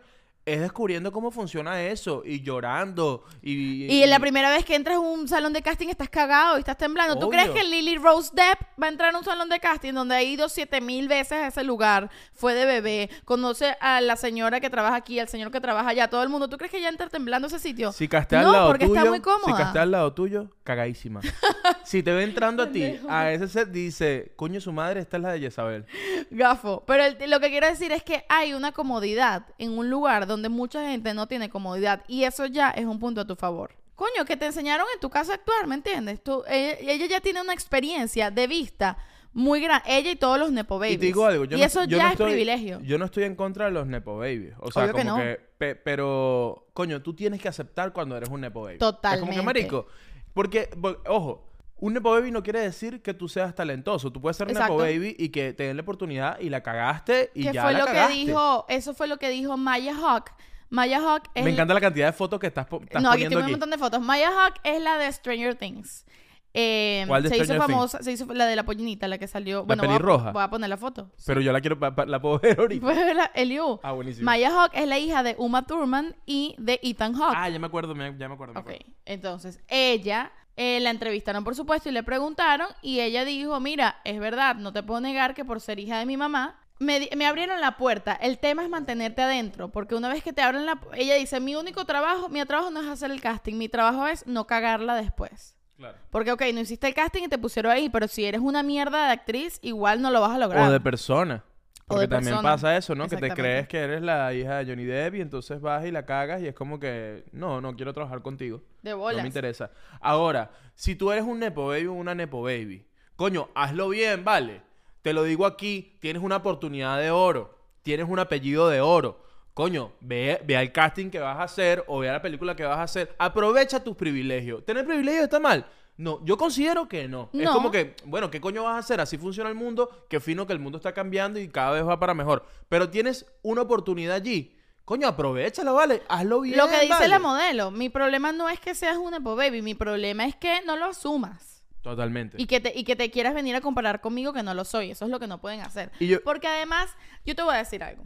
es descubriendo cómo funciona eso y llorando y... Y la primera vez que entras a un salón de casting estás cagado y estás temblando. ¿Tú crees Obvio. que Lily Rose Depp va a entrar a un salón de casting donde ha ido siete mil veces a ese lugar? Fue de bebé, conoce a la señora que trabaja aquí, al señor que trabaja allá, todo el mundo. ¿Tú crees que ella entra temblando a ese sitio? Si casté al lado porque tuyo, está muy si cómoda. casté al lado tuyo, cagadísima. si te ve entrando a ti, a ese set, dice, coño, su madre, esta es la de Jezabel. Gafo. Pero el- lo que quiero decir es que hay una comodidad en un lugar donde mucha gente no tiene comodidad. Y eso ya es un punto a tu favor. Coño, que te enseñaron en tu casa a actuar, ¿me entiendes? Tú, ella, ella ya tiene una experiencia de vista muy grande. Ella y todos los Nepo Babies. Y te digo algo, yo y no, eso yo ya no es estoy, privilegio. Yo no estoy en contra de los Nepo Babies. O sea, Obvio que como no. que, pe- pero, coño, tú tienes que aceptar cuando eres un Nepo Baby. Es Totalmente. como que, marico, porque, ojo, un Nepo Baby no quiere decir que tú seas talentoso. Tú puedes ser un Exacto. Nepo Baby y que te den la oportunidad y la cagaste y que ya fue la lo cagaste. que dijo, eso fue lo que dijo Maya Hawk. Maya Hawk es Me encanta la cantidad de fotos que estás, po- estás no, aquí poniendo tengo un aquí. montón de fotos. Maya Hawk es la de Stranger Things. Eh, ¿Cuál de se hizo Stranger famosa, se hizo la de la pollinita, la que salió. bueno, voy a- pelirroja? Voy a, poner la foto. Pero yo la quiero, pa- pa- la puedo ver ahorita. Fue la Eliu. Ah, buenísimo. Maya Hawk es la hija de Uma Thurman y de Ethan Hawke. Ah, ya me acuerdo, me- ya me acuerdo. me ok, acuerdo. entonces ella eh, la entrevistaron, por supuesto, y le preguntaron. Y ella dijo: Mira, es verdad, no te puedo negar que por ser hija de mi mamá. Me, me abrieron la puerta. El tema es mantenerte adentro. Porque una vez que te abren la... Ella dice, mi único trabajo, mi trabajo no es hacer el casting. Mi trabajo es no cagarla después. Claro. Porque, ok, no hiciste el casting y te pusieron ahí. Pero si eres una mierda de actriz, igual no lo vas a lograr. O de persona. Porque también persona. pasa eso, ¿no? Que te crees que eres la hija de Johnny Depp y entonces vas y la cagas y es como que, no, no quiero trabajar contigo. De No bolas. me interesa. Ahora, si tú eres un Nepo Baby o una Nepo Baby, coño, hazlo bien, ¿vale? Te lo digo aquí, tienes una oportunidad de oro, tienes un apellido de oro. Coño, ve, ve al casting que vas a hacer o ve a la película que vas a hacer. Aprovecha tus privilegios. ¿Tener privilegios está mal? No, yo considero que no. Es como que, bueno, ¿qué coño vas a hacer? Así funciona el mundo. Qué fino que el mundo está cambiando y cada vez va para mejor. Pero tienes una oportunidad allí. Coño, aprovechala, ¿vale? Hazlo bien. Lo que dice ¿vale? la modelo, mi problema no es que seas un Nepo Baby, mi problema es que no lo asumas. Totalmente. Y que, te, y que te quieras venir a comparar conmigo que no lo soy. Eso es lo que no pueden hacer. Y yo- Porque además, yo te voy a decir algo.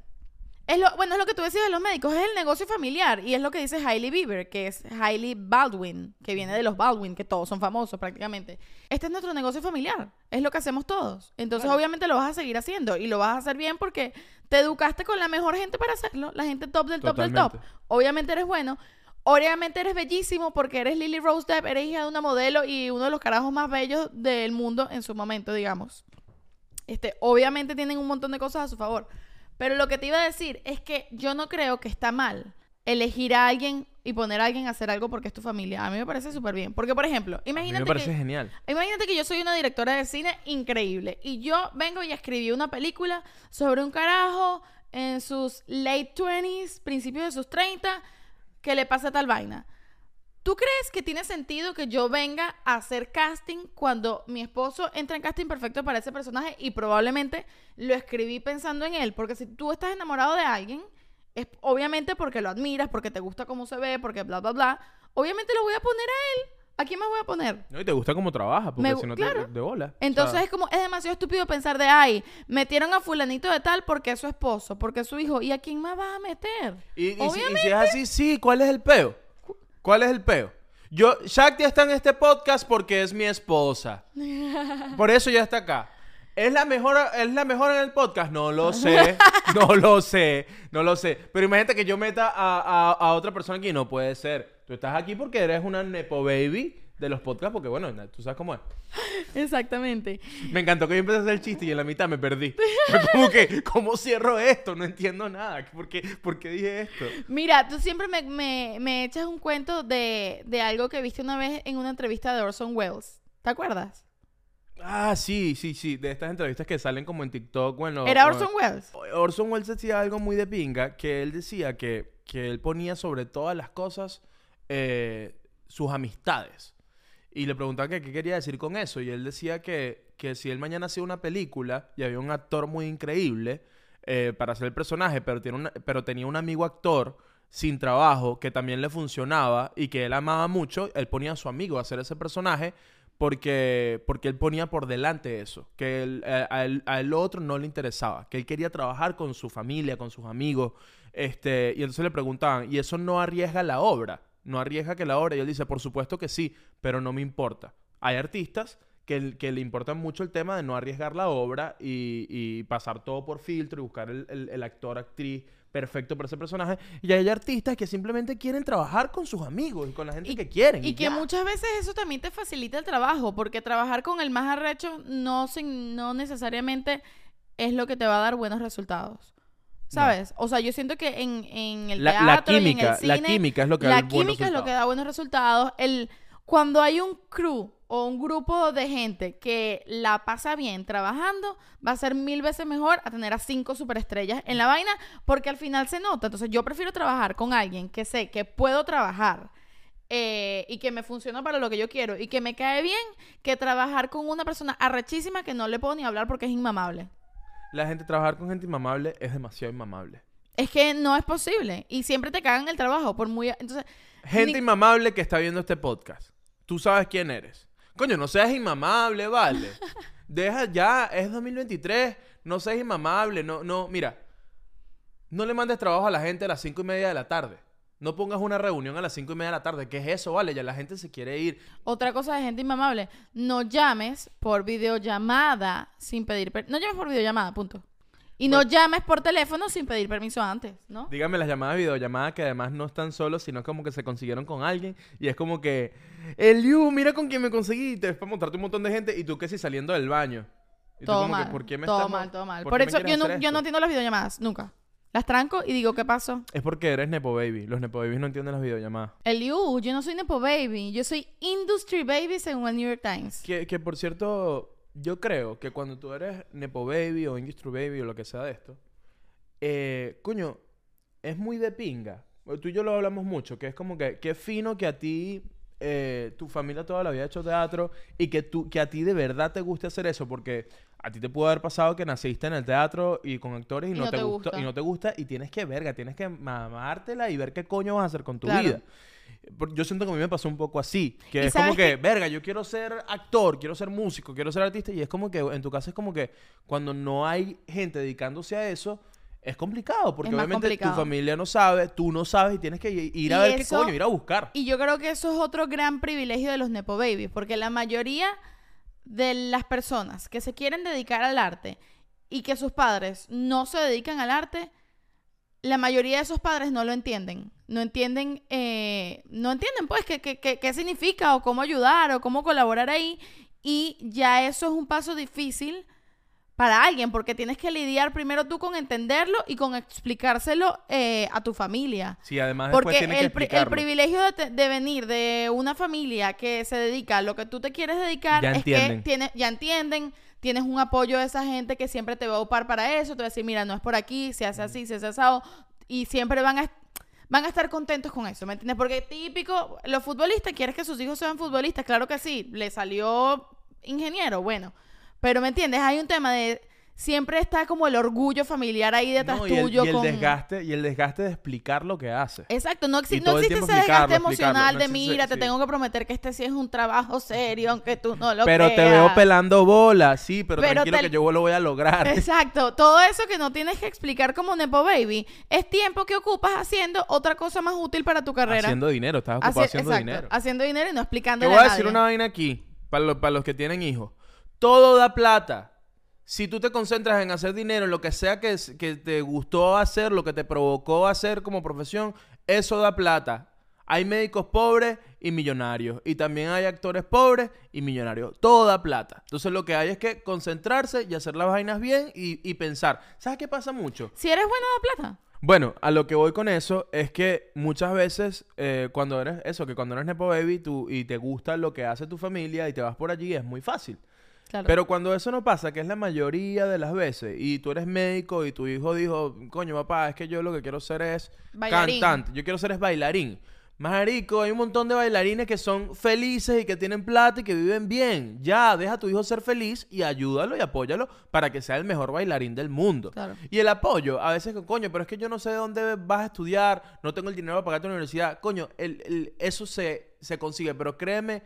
Es lo, bueno, es lo que tú decías de los médicos, es el negocio familiar. Y es lo que dice Hailey Bieber, que es Hailey Baldwin, que viene de los Baldwin, que todos son famosos prácticamente. Este es nuestro negocio familiar. Es lo que hacemos todos. Entonces, Claro. obviamente, lo vas a seguir haciendo. Y lo vas a hacer bien porque te educaste con la mejor gente para hacerlo. La gente top del top del top. Obviamente eres bueno. Obviamente eres bellísimo porque eres Lily Rose Depp, eres hija de una modelo y uno de los carajos más bellos del mundo en su momento, digamos. Este, obviamente tienen un montón de cosas a su favor. Pero lo que te iba a decir es que yo no creo que está mal elegir a alguien y poner a alguien a hacer algo porque es tu familia. A mí me parece súper bien. Porque, por ejemplo, A mí imagínate me parece que... genial. Imagínate que yo soy una directora de cine increíble y yo vengo y escribí una película sobre un carajo en sus late 20s, principios de sus 30, que le pasa tal vaina. ¿Tú crees que tiene sentido que yo venga a hacer casting cuando mi esposo entra en casting perfecto para ese personaje y probablemente lo escribí pensando en él? Porque si tú estás enamorado de alguien, es obviamente porque lo admiras, porque te gusta cómo se ve, porque bla, bla, bla. Obviamente lo voy a poner a él. ¿A quién más voy a poner? No, y te gusta cómo trabaja, porque Me si no claro. te de bola. Entonces O sea, es como, es demasiado estúpido pensar de, ay, metieron a fulanito de tal porque es su esposo, porque es su hijo. ¿Y a quién más vas a meter? y, y si, y si es así, sí, ¿cuál es el peo? ¿Cuál es el peo? Yo, Shakti está en este podcast porque es mi esposa. Por eso ya está acá. ¿Es la mejor, ¿Es la mejor en el podcast? No lo sé. No lo sé. No lo sé. Pero imagínate que yo meta a, a- a otra persona aquí. No puede ser. Tú estás aquí porque eres una Nepo Baby de los podcasts. Porque, bueno, tú sabes cómo es. Exactamente. Me encantó que yo empecé a hacer el chiste y en la mitad me perdí. Fue como que, ¿cómo cierro esto? No entiendo nada. ¿Por qué, por qué dije esto? Mira, tú siempre me, me- me echas un cuento de, de algo que viste una vez en una entrevista de Orson Welles. ¿Te acuerdas? Ah, sí, sí, sí. De estas entrevistas que salen como en TikTok. Bueno, Era Orson Welles. Orson Welles decía algo muy de pinga, que él decía que, que él ponía sobre todas las cosas eh, sus amistades. Y le preguntaban qué quería decir con eso. Y él decía que, que si él mañana hacía una película y había un actor muy increíble eh, para hacer el personaje, pero, tiene una- pero tenía un amigo actor sin trabajo que también le funcionaba y que él amaba mucho, él ponía a su amigo a hacer ese personaje porque, porque él ponía por delante eso, que a, él, a otro no le interesaba, que él quería trabajar con su familia, con sus amigos, este, y entonces le preguntaban, ¿y eso no arriesga la obra? ¿No arriesga que la obra? Y él dice, por supuesto que sí, pero no me importa. Hay artistas que, que le importan mucho el tema de no arriesgar la obra y, y pasar todo por filtro y buscar el, el- el actor, actriz perfecto para ese personaje. Y hay artistas que simplemente quieren trabajar con sus amigos y con la gente que quieren. Y que ya. muchas veces eso también te facilita el trabajo, porque trabajar con el más arrecho no, sin- no necesariamente es lo que te va a dar buenos resultados. ¿Sabes? O sea, yo siento que en, en el La- la teatro y en el química, la cine, química es lo que la da buenos química es lo que resultados. da buenos resultados. El, cuando hay un crew o un grupo de gente que la pasa bien trabajando, va a ser mil veces mejor a tener a cinco superestrellas en la vaina, porque al final se nota. Entonces, yo prefiero trabajar con alguien que sé que puedo trabajar eh, y que me funciona para lo que yo quiero y que me cae bien, que trabajar con una persona arrechísima que no le puedo ni hablar porque es inmamable. La gente, trabajar con gente inmamable es demasiado inmamable. Es que no es posible. Y siempre te cagan el trabajo. Por muy. Entonces. Gente ni- inmamable que está viendo este podcast. Tú sabes quién eres. Coño, no seas inmamable, vale. Deja ya, es 2023. No seas inmamable. No, no, mira. No le mandes trabajo a la gente a las cinco y media de la tarde. No pongas una reunión a las cinco y media de la tarde. ¿Qué es eso, vale? Ya la gente se quiere ir. Otra cosa de gente inmamable. No llames por videollamada sin pedir. per- No llames por videollamada, punto. Y no llames por teléfono sin pedir permiso antes, ¿no? Dígame las llamadas de videollamada que además no están solos, sino como que se consiguieron con alguien. Y es como que, Eliu, mira con quién me conseguí. Y te es para montarte un montón de gente. Y tú que si saliendo del baño. Y tú Todo como que, mal. ¿por qué me todo estás mal, todo mal. por Por, eso yo no, yo no entiendo las videollamadas, nunca. Las tranco y digo, ¿qué pasó? Es porque eres Nepo Baby. Los Nepo Babies no entienden las videollamadas. Eliu, yo no soy Nepo Baby. Yo soy Industry Baby según el New York Times. Que, que por cierto, yo creo que cuando tú eres Nepo Baby o Industry Baby o lo que sea de esto, eh, coño, es muy de pinga. Tú y yo lo hablamos mucho, que es como que, qué fino que a ti, eh, tu familia toda la vida ha hecho teatro y que, tú, que a ti de verdad te guste hacer eso, porque a ti te pudo haber pasado que naciste en el teatro y con actores y, no, te, gusta, y no te gusta y tienes que verga, tienes que mamártela y ver qué coño vas a hacer con tu Claro. vida. Yo siento que a mí me pasó un poco así. Que ¿Y es como que, qué? verga, yo quiero ser actor, quiero ser músico, quiero ser artista. Y es como que en tu casa es como que cuando no hay gente dedicándose a eso, es complicado. Porque Es obviamente complicado. tu familia no sabe, tú no sabes y tienes que ir a ver eso- qué coño, ir a buscar. Y yo creo que eso es otro gran privilegio de los Nepo Babies, porque la mayoría de las personas que se quieren dedicar al arte y que sus padres no se dedican al arte, la mayoría de esos padres no lo entienden. No entienden, eh, no entienden pues qué, qué- qué- qué significa o cómo ayudar o cómo colaborar ahí. Y ya eso es un paso difícil para alguien, porque tienes que lidiar primero tú con entenderlo y con explicárselo eh, a tu familia. Sí, además después Porque que el, pri- el privilegio de, te- de venir de una familia que se dedica a lo que tú te quieres dedicar Ya es entienden. que tiene, ya entienden, tienes un apoyo de esa gente que siempre te va a upar para eso, te va a decir, mira, no es por aquí, se hace así, se hace asado, y siempre van a, van a estar contentos con eso, ¿me entiendes? Porque típico, los futbolistas, ¿quieres que sus hijos sean futbolistas? Claro que sí, le salió ingeniero, bueno, pero ¿me entiendes? Hay un tema de... Siempre está como el orgullo familiar ahí detrás No, y el, tuyo. y el con... desgaste, y el desgaste de explicar lo que hace. Exacto, no, exi- no existe ese desgaste emocional no de existe- mira, te tengo que prometer que este sí es un trabajo serio, aunque tú no lo pero te creas". veo pelando bola, sí, pero, Pero tranquilo te- que yo lo voy a lograr. Exacto, todo eso que no tienes que explicar como Nepo Baby es tiempo que ocupas haciendo otra cosa más útil para tu carrera. Haciendo dinero, estás Haci- ocupado haciendo exacto, dinero. haciendo dinero y no explicando Te voy a decir una vaina aquí, para, lo- para los que tienen hijos. Todo da plata. Si tú te concentras en hacer dinero, en lo que sea que, te gustó hacer, lo que te provocó hacer como profesión, eso da plata. Hay médicos pobres y millonarios. Y también hay actores pobres y millonarios. Todo da plata. Entonces lo que hay es que concentrarse y hacer las vainas bien y, y pensar. ¿Sabes qué pasa mucho? Si eres bueno da plata. Bueno, a lo que voy con eso es que muchas veces eh, cuando eres eso, que cuando eres Nepo Baby tú, y te gusta lo que hace tu familia y te vas por allí, es muy fácil. Claro. Pero cuando eso no pasa, que es la mayoría de las veces, y tú eres médico y tu hijo dijo, coño papá, es que yo lo que quiero ser es Bailarín. cantante, yo quiero ser es bailarín. Marico, hay un montón de bailarines que son felices y que tienen plata y que viven bien. Ya, deja a tu hijo ser feliz y ayúdalo y apóyalo para que sea el mejor bailarín del mundo. Claro. Y el apoyo, a veces, coño, pero es que yo no sé de dónde vas a estudiar, no tengo el dinero para pagarte la universidad. Coño, el- el- eso se, se consigue, pero créeme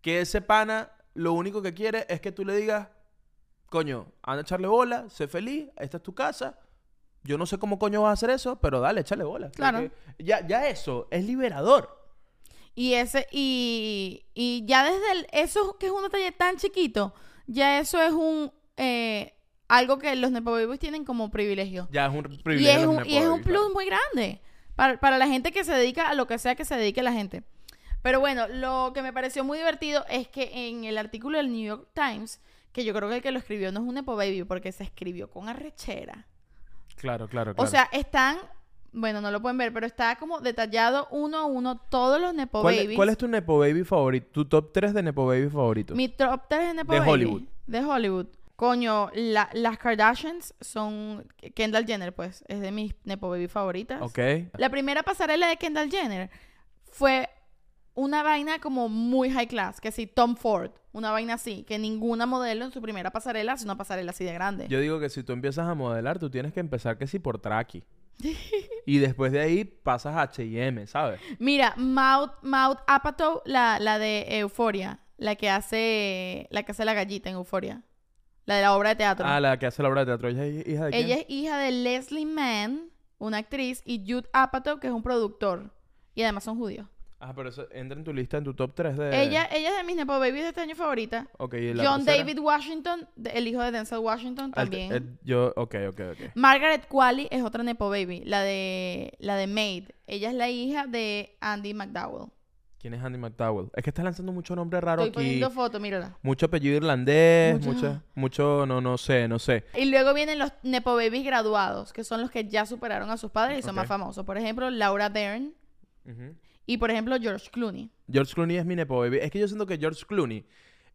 que ese pana lo único que quiere es que tú le digas, coño, anda a echarle bola, sé feliz, esta es tu casa. Yo no sé cómo coño vas a hacer eso, pero dale, échale bola. Claro. Ya, ya eso es liberador. Y ese, y, y ya desde el, eso que es un detalle tan chiquito, ya eso es un eh, algo que los Nepo Babies tienen como privilegio. Ya es un Y privilegio. es de los un, y es un plus claro. muy grande para, para la gente que se dedica a lo que sea que se dedique la gente. Pero bueno, lo que me pareció muy divertido es que en el artículo del New York Times, que yo creo que el que lo escribió no es un Nepo Baby porque se escribió con arrechera. Claro, claro, O claro. sea, están, bueno, no lo pueden ver, pero está como detallado uno a uno todos los Nepo ¿Cuál, Babies. cuál es tu Nepo Baby favorito? Tu top 3 de Nepo Baby favorito. Mi top 3 de Nepo De Baby. Hollywood. De Hollywood. Coño, la- las Kardashians son... Kendall Jenner, pues, es de mis Nepo Baby favoritas. Ok. La primera pasarela de Kendall Jenner fue una vaina como muy high class, que sí, Tom Ford, una vaina así, que ninguna modelo en su primera pasarela hace una pasarela así de grande. Yo digo que si tú empiezas a modelar, tú tienes que empezar que sí por Traki. y después de ahí pasas a H&M, ¿sabes? Mira, Maud, Maud Apatow, la, la de Euforia, la que hace la que hace la gallita en Euforia, la de la obra de teatro. Ah, la que hace la obra de teatro. ¿Ella es hija de quién? Ella es hija de Leslie Mann, una actriz, y Jude Apatow, que es un productor. Y además son judíos. Ah, pero eso entra en tu lista, en tu top 3 de... Ella, ella es de mis Nepo Babies de este año favorita. Ok, ¿y la John tercera? David Washington, de- el hijo de Denzel Washington, Al- también. yo, ok, ok, ok. Margaret Qualley es otra Nepo Baby, la de, la de Maid. Ella es la hija de Andy McDowell. ¿Quién es Andy McDowell? Es que estás lanzando mucho nombre raro Estoy aquí. poniendo foto, mírala. Mucho apellido irlandés, Mucho- mucho, mucho, no, no sé, no sé. Y luego vienen los Nepo Babies graduados, que son los que ya superaron a sus padres y son Ok. más famosos. Por ejemplo, Laura Dern Ujú. Y, por ejemplo, George Clooney. George Clooney es mi Nepo Baby. Es que yo siento que George Clooney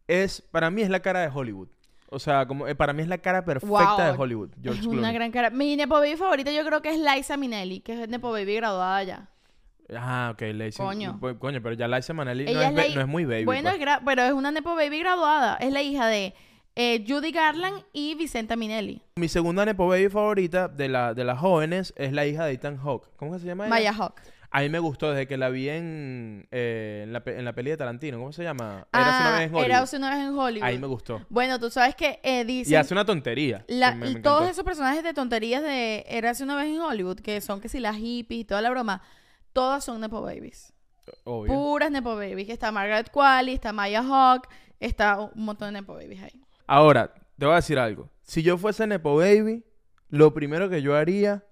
es, para mí es la cara de Hollywood. O sea, como eh, para mí es la cara perfecta Wow, de Hollywood. George es Clooney. una gran cara. Mi Nepo Baby favorita yo creo que es Liza Minnelli, que es Nepo Baby graduada ya. Ah, ok, Lacey. Coño. Pues, Coño, pero ya Liza Manelli no es, la no es muy baby. Bueno, pues. es gra- pero es una Nepo Baby graduada. Es la hija de eh, Judy Garland y Vicenta Minnelli. Mi segunda Nepo Baby favorita de, la, de las jóvenes es la hija de Ethan Hawke. ¿Cómo que se llama ella? Maya Hawk. A mí me gustó desde que la vi en, eh, en, la, en la peli de Tarantino. ¿Cómo se llama? Érase una Ah, vez en Hollywood. Érase una vez en Hollywood. Ahí me gustó. Bueno, tú sabes que eh, Y dicen... hace una tontería. La- me- me todos esos personajes de tonterías de Érase una vez en Hollywood, que son que si las hippies y toda la broma, todas son Nepo Babies. Obvio. Puras Nepo Babies. Está Margaret Qualley, está Maya Hawk, está un montón de Nepo Babies ahí. Ahora, te voy a decir algo. Si yo fuese Nepo Baby, lo primero que yo haría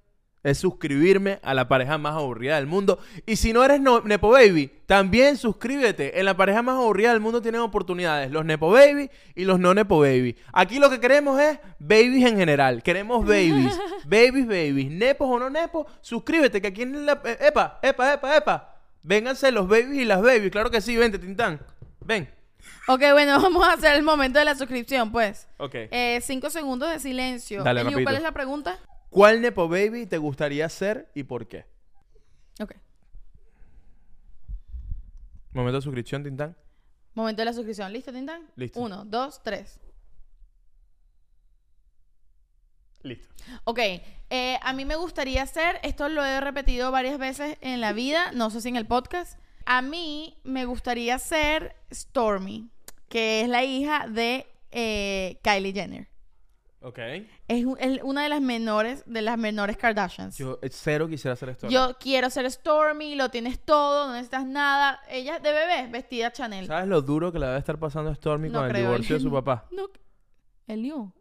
es suscribirme a la pareja más aburrida del mundo. Y si no eres no- Nepo Baby, también suscríbete. En la pareja más aburrida del mundo tienen oportunidades. Los Nepo Baby y los no Nepo Baby. Aquí lo que queremos es babies en general. Queremos babies. babies, babies. Nepos o no nepos, suscríbete. Que aquí en la... eh, Epa, epa, epa, epa. Vénganse los babies y las babies. Claro que sí, vente, Tintán. Ven. Ok, bueno, vamos a hacer el momento de la suscripción, pues. Ok. Eh, cinco segundos de silencio. Dale, Eliu. ¿Cuál es la pregunta? ¿Cuál Nepo Baby te gustaría ser y por qué? Ok. Momento de suscripción, Tintán. Momento de la suscripción. ¿Listo, Tintán? Listo. Uno, dos, tres. Listo. Ok, eh, a mí me gustaría ser, esto lo he repetido varias veces en la vida, no sé si en el podcast, a mí me gustaría ser Stormy, que es la hija de eh, Kylie Jenner. Ok. Es, un- es una de las menores, de las menores Kardashians. Yo eh, cero quisiera hacer esto. Yo quiero ser Stormy, lo tienes todo, no necesitas nada. Ella de bebé, vestida Chanel. ¿Sabes lo duro que le debe estar pasando a Stormy No con el creo, divorcio de su papá? No. Que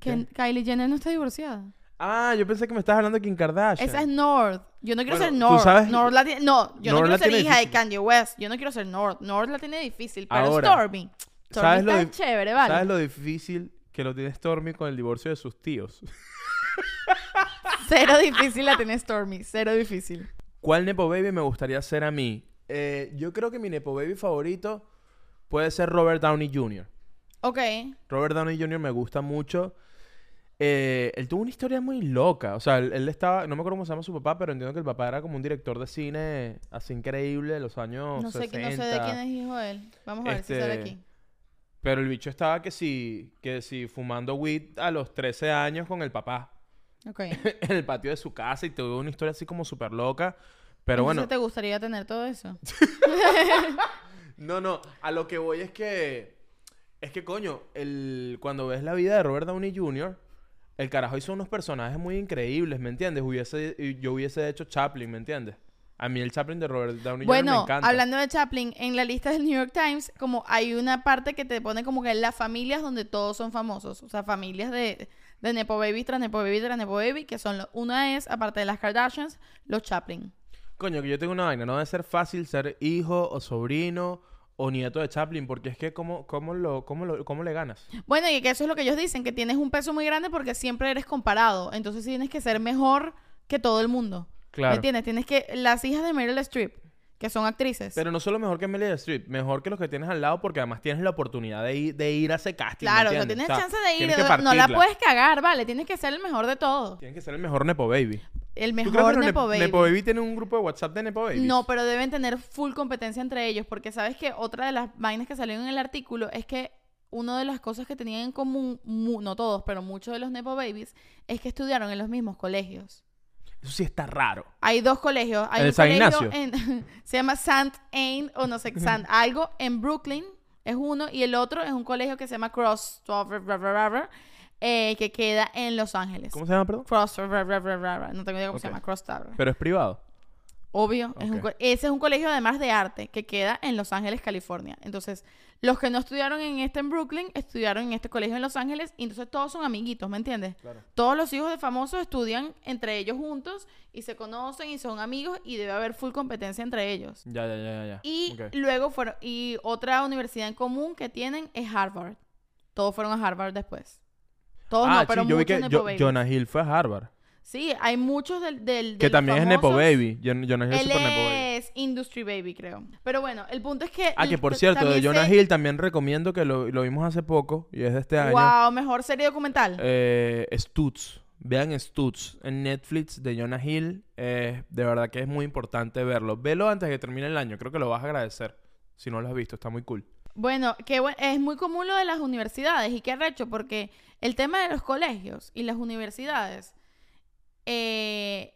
¿Qué? Kylie Jenner no está divorciada. Ah, yo pensé que me estabas hablando de Kim Kardashian. Esa es North. Yo no quiero Bueno, ser tú North. sabes- North la tiene- no, yo North no la quiero ser hija de. Kanye West. Yo no quiero ser North. North la tiene difícil. Pero Ahora, Stormy. Stormy ¿sabes lo está chévere, ¿vale? ¿Sabes lo difícil que lo tiene Stormy con el divorcio de sus tíos? Cero difícil la tiene Stormy. Cero difícil. ¿Cuál Nepo Baby me gustaría ser a mí? Eh, yo creo que mi Nepo Baby favorito puede ser Robert Downey Jr. Ok. Robert Downey Jr. me gusta mucho. Eh, él tuvo una historia muy loca. O sea, él, él estaba, no me acuerdo cómo se llama su papá, pero entiendo que el papá era como un director de cine así increíble de los años No sé, 60. que- no sé de quién es hijo él. Vamos a ver si sale Este, aquí. Pero el bicho estaba que si, que si fumando weed a los 13 años con el papá Ok. en el patio de su casa y tuvo una historia así como súper loca. Pero Entonces, bueno, ¿te gustaría tener todo eso? no, no, a lo que voy es que, es que coño, el, cuando ves la vida de Robert Downey Jr., el carajo hizo unos personajes muy increíbles, ¿me entiendes? Hubiese, yo hubiese hecho Chaplin, ¿me entiendes? A mí el Chaplin de Robert Downey Jr. me Bueno, encanta. hablando de Chaplin, en la lista del New York Times, como hay una parte que te pone como que las familias donde todos son famosos. O sea, familias de, de Nepo Baby tras Nepo Baby tras Nepo Baby, que son, lo- una es, aparte de las Kardashians, los Chaplin. Coño, que yo tengo una vaina, no debe ser fácil ser hijo o sobrino o nieto de Chaplin, porque es que ¿cómo, cómo, lo, cómo, lo- cómo le ganas? Bueno, y que eso es lo que ellos dicen, que tienes un peso muy grande porque siempre eres comparado. Entonces tienes que ser mejor que todo el mundo. ¿Me Claro. entiendes? Tienes que... Las hijas de Meryl Streep, que son actrices. Pero no solo mejor que Meryl Streep, mejor que los que tienes al lado porque además tienes la oportunidad de ir, de ir a ese casting. ¿me claro, no tienes O sea, chance de ir, no la puedes cagar, ¿vale? Tienes que ser el mejor de todo. Tienes que ser el mejor Nepo Baby. El ¿Tú crees mejor Nepo Nep- Baby. Nepo Baby tiene un grupo de WhatsApp de Nepo Babies? No, pero deben tener full competencia entre ellos, porque sabes que otra de las vainas que salieron en el artículo es que una de las cosas que tenían en común, mu- no todos, pero muchos de los Nepo Babies, es que estudiaron en los mismos colegios. Eso sí está raro. Hay dos colegios. Hay ¿En un el San colegio Ignacio? en- se llama St. Anne, o no sé, St. algo, en Brooklyn, es uno, y el otro es un colegio que se llama Cross, eh, que queda en Los Ángeles. ¿Cómo se llama, perdón? Cross, no tengo idea cómo se Ok. llama, Cross Tower. Pero es privado. Obvio, es un ese es un colegio además de arte que queda en Los Ángeles, California. Entonces, los que no estudiaron en este en Brooklyn, estudiaron en este colegio en Los Ángeles y entonces todos son amiguitos, ¿me entiendes? Claro. Todos los hijos de famosos estudian entre ellos juntos y se conocen y son amigos y debe haber full competencia entre ellos. Ya, ya, ya, ya. Y luego fueron y otra universidad en común que tienen es Harvard. Todos fueron a Harvard después. Todos ah, no, pero sí, yo vi que. Jonah Hill fue a Harvard. Sí, hay muchos del, del Que del también es Nepo famosos. Baby. Jon- Jonah Hill es Él super Nepo Baby. es Industry Baby, creo. Pero bueno, el punto es que... Ah, que por cierto, de Jonah se- Hill también recomiendo que lo, lo vimos hace poco y es de este año. Wow, mejor serie documental. Eh, Stutz. Vean Stutz en Netflix de Jonah Hill. Eh, de verdad que es muy importante verlo. Velo antes de que termine el año. Creo que lo vas a agradecer. Si no lo has visto, está muy cool. Bueno, que buen- es muy común lo de las universidades y qué arrecho, porque el tema de los colegios y las universidades, eh,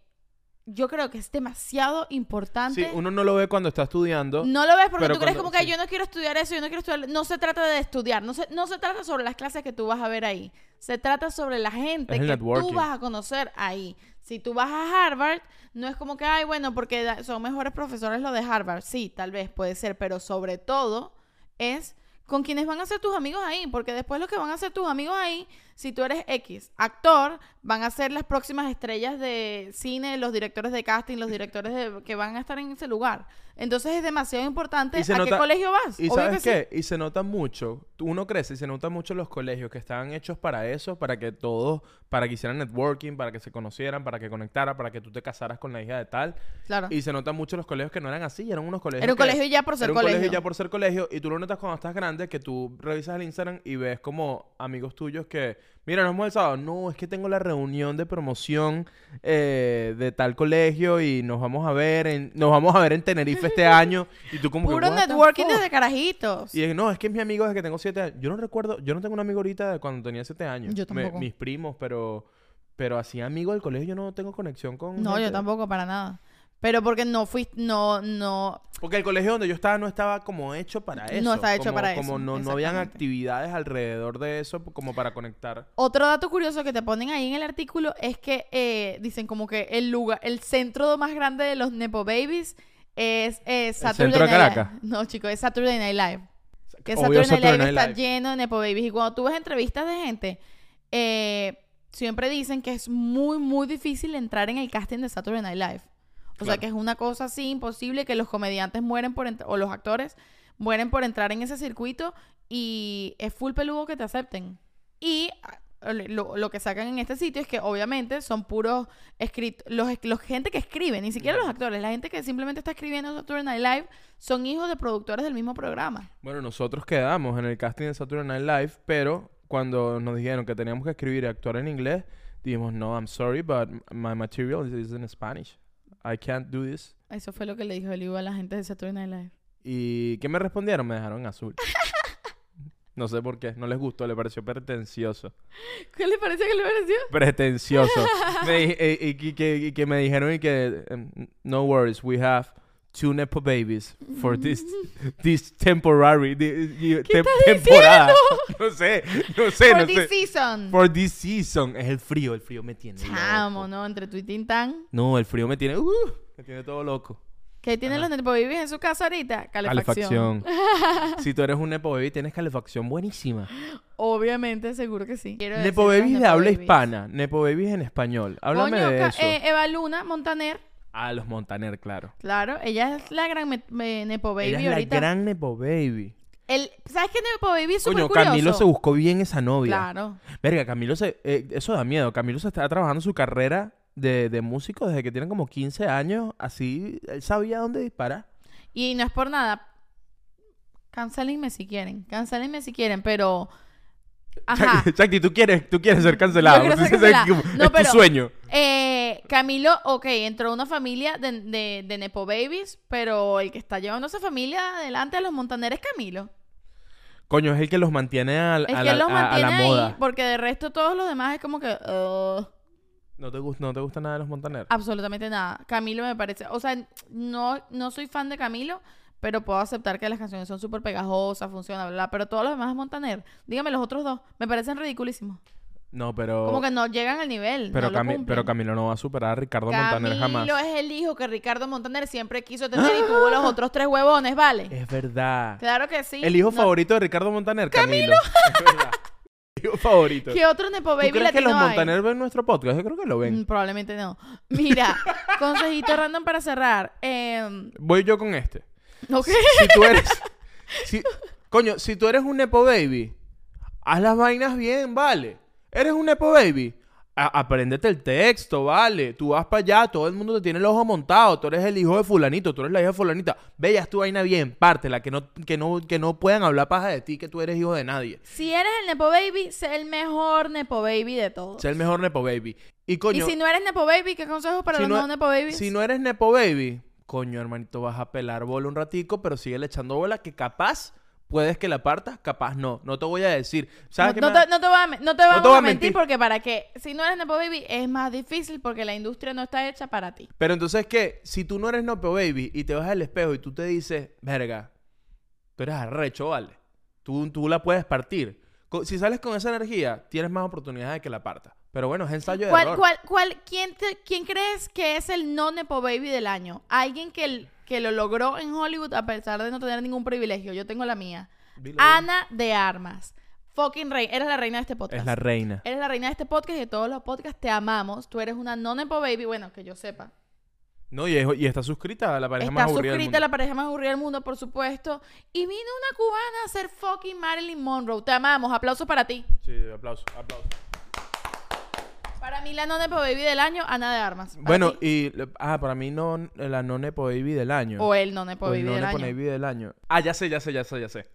yo creo que es demasiado importante. Sí, uno no lo ve cuando está estudiando. No lo ves porque tú crees cuando- como que sí. yo no quiero estudiar eso, yo no quiero estudiar. No se trata de estudiar, no se, no se trata sobre las clases que tú vas a ver ahí. Se trata sobre la gente Es que tú vas a conocer ahí. Si tú vas a Harvard, no es como que, ay, bueno, porque son mejores profesores los de Harvard. Sí, tal vez puede ser, pero sobre todo es con quienes van a ser tus amigos ahí, porque después los que van a ser tus amigos ahí, si tú eres X, actor, van a ser las próximas estrellas de cine, los directores de casting, los directores de, que van a estar en ese lugar. Entonces es demasiado importante a qué colegio vas. ¿Y Obvio sabes que sí. qué? Y se nota mucho, tú- uno crece y se nota mucho los colegios que estaban hechos para eso, para que todos, para que hicieran networking, para que se conocieran, para que conectaran, para que tú te casaras con la hija de tal. Claro. Y se nota mucho los colegios que no eran así, eran unos colegios Era un que- colegio ya por ser era un colegio. colegio ya por ser colegio y tú lo notas cuando estás grande que tú revisas el Instagram y ves como amigos tuyos que, mira, nos vemos el sábado. No, es que tengo la reunión de promoción eh, de tal colegio y nos vamos a ver en, nos vamos a ver en Tenerife este año y tú como que, Puro "What the networking fuck?". desde carajitos. Y es, no, es que es mi amigo desde que tengo siete años. Yo no recuerdo, yo no tengo un amigo ahorita de cuando tenía siete años. Yo Me- tampoco. mis primos, pero, pero así amigo del colegio yo no tengo conexión con. No, yo tampoco, para nada. Pero porque no fui, no, no, Porque el colegio donde yo estaba no estaba como hecho para eso. No está hecho como- para Como eso, no, no habían actividades alrededor de eso como para conectar. Otro dato curioso que te ponen ahí en el artículo es que eh, dicen como que el lugar, el centro más grande de los Nepo Babies es eh, Saturday centro de Night Caracas? Live. No, chicos, es Saturday Night Live. Que Obvio, Saturday Night Saturday Live Night está lleno de Nepo Babies. Y cuando tú ves entrevistas de gente, eh, siempre dicen que es muy, muy difícil entrar en el casting de Saturday Night Live. O sea, que es una cosa así imposible que los comediantes mueren por o los actores mueren por entrar en ese circuito y es full peludo que te acepten. Y ah, lo, lo que sacan en este sitio es que obviamente son puros escritos, los, los gente que escribe, ni siquiera los actores, la gente que simplemente está escribiendo Saturday Night Live son hijos de productores del mismo programa. Bueno, nosotros quedamos en el casting de Saturday Night Live, pero cuando nos dijeron que teníamos que escribir y actuar en inglés, dijimos, no, I'm sorry, but my material is in Spanish. I can't do this. Eso fue lo que le dijo el a la gente de Saturday Night Live. ¿Y qué me respondieron? Me dejaron azul. No sé por qué, no les gustó, le pareció pretencioso. ¿Qué le pareció que le pareció? Pretencioso. Me eh, y, y que, y que me dijeron y que, em, no worries, we have two Nepo babies for this, this temporary, y- ¿Qué tem- estás temporada. No sé, no sé, For no this sé. season. For this season. Es el frío, el frío me tiene Chamo, loco. ¿no? Entre tu y Tintán. No, el frío me tiene, uh, me tiene todo loco. ¿Qué tienen los Nepo Babies en su casa ahorita? Calefacción. Calefacción. si tú eres un Nepo Baby, tienes calefacción buenísima. Obviamente, seguro que sí. Quiero Nepo Babies de habla Babies. hispana. Nepo Babies en español. Háblame Coño, de eso. eh, Eva Luna Montaner. Ah, los Montaner, claro. Claro, ella es la gran me- me- Nepo Baby Ella es la ahorita. gran Nepo Baby. El, ¿Sabes qué Nepo Baby es súper Coño, curioso? Camilo se buscó bien esa novia. Claro. Verga, Camilo se... eh, eso da miedo. Camilo se está trabajando su carrera de, de músico desde que tiene como 15 años. Así, él sabía dónde disparar. Y no es por nada. Cancelenme si quieren. Cancelenme si quieren, pero. Ajá. Chakti, tú quieres, tú quieres ser cancelado. Yo ser es No, es pero- tu sueño. Eh, Camilo, ok, entró una familia de, de, de Nepo Babies, pero el que está llevando esa familia adelante a los Montaner es Camilo. Coño, es el que los mantiene al- Es a, que la, los a- a mantiene la ahí, moda. porque de resto todos los demás es como que. uh, ¿No te, gusta, ¿No te gusta nada de los Montaner? absolutamente nada. Camilo me parece. O sea, no, no soy fan de Camilo, pero puedo aceptar que las canciones son súper pegajosas, funcionan, bla, bla, pero todos los demás es Montaner. Dígame los otros dos. Me parecen ridiculísimos. No, pero... Como que no llegan al nivel. pero, no Cami- pero Camilo no va a superar a Ricardo Montaner jamás. Camilo es el hijo que Ricardo Montaner siempre quiso tener y tuvo los otros tres huevones, ¿vale? Es verdad. Claro que sí. El hijo No- favorito de Ricardo Montaner, Camilo. Es verdad. El hijo favorito. ¿Qué otro Nepo ¿Tú Baby crees que latino los hay? Montaner ven nuestro podcast? Yo creo que lo ven. Mm, Probablemente no. Mira, consejito random para cerrar. Eh, Voy yo con este. Ok. Si tú eres... si- coño, si tú eres un Nepo Baby, haz las vainas bien, vale. Eres un Nepo Baby. a- apréndete el texto, vale. Tú vas para allá, todo el mundo te tiene el ojo montado. Tú eres el hijo de fulanito, tú eres la hija de fulanita. Ve, haz tu vaina bien, pártela, que no, que no, que no puedan hablar paja de ti, que tú eres hijo de nadie. Si eres el Nepo Baby, sé el mejor Nepo Baby de todos. Sé el mejor Nepo Baby. Y coño, y si no eres Nepo Baby, ¿qué consejo para si los no- no Nepo Babies? si no eres Nepo Baby, coño, hermanito, vas a pelar bola un ratico, pero sigue echando bola que capaz puedes que la partas, capaz no. No te voy a decir. ¿Sabes No, te, no te voy a, no te vamos te voy a mentir, mentir. porque para que si no eres Nepo Baby es más difícil porque la industria no está hecha para ti. Pero entonces, ¿qué? Si tú no eres Nopo Baby y te vas al espejo y tú te dices, verga, tú eres arrecho, ¿vale? Tú, tú la puedes partir. Si sales con esa energía, tienes más oportunidades de que la partas. Pero bueno, es ensayo de ¿Cuál, error. cuál, cuál, quién, te- quién crees que es el no Nepo Baby del año? Alguien que, el- que lo logró en Hollywood a pesar de no tener ningún privilegio. Yo tengo la mía. Dilo, dilo. Ana de Armas. Fucking reina. Eres la reina de este podcast. Es la reina. Eres la reina de este podcast y de todos los podcasts. Te amamos. Tú eres una no Nepo Baby. Bueno, que yo sepa. No, y, es- y está suscrita a la pareja Está más aburrida del suscrita a la pareja más aburrida del mundo, por supuesto. Y vino una cubana a ser fucking Marilyn Monroe. Te amamos. Aplausos para ti. Sí, aplauso, aplauso. Para mí, la no Nepo Baby del año, Ana de Armas. Para Bueno, ti. y... Ah, para mí no... La no Nepo Baby del año. O el no Nepo O Baby el no del Nepo año. Baby del año. Ah, ya sé, ya sé, ya sé, ya sé.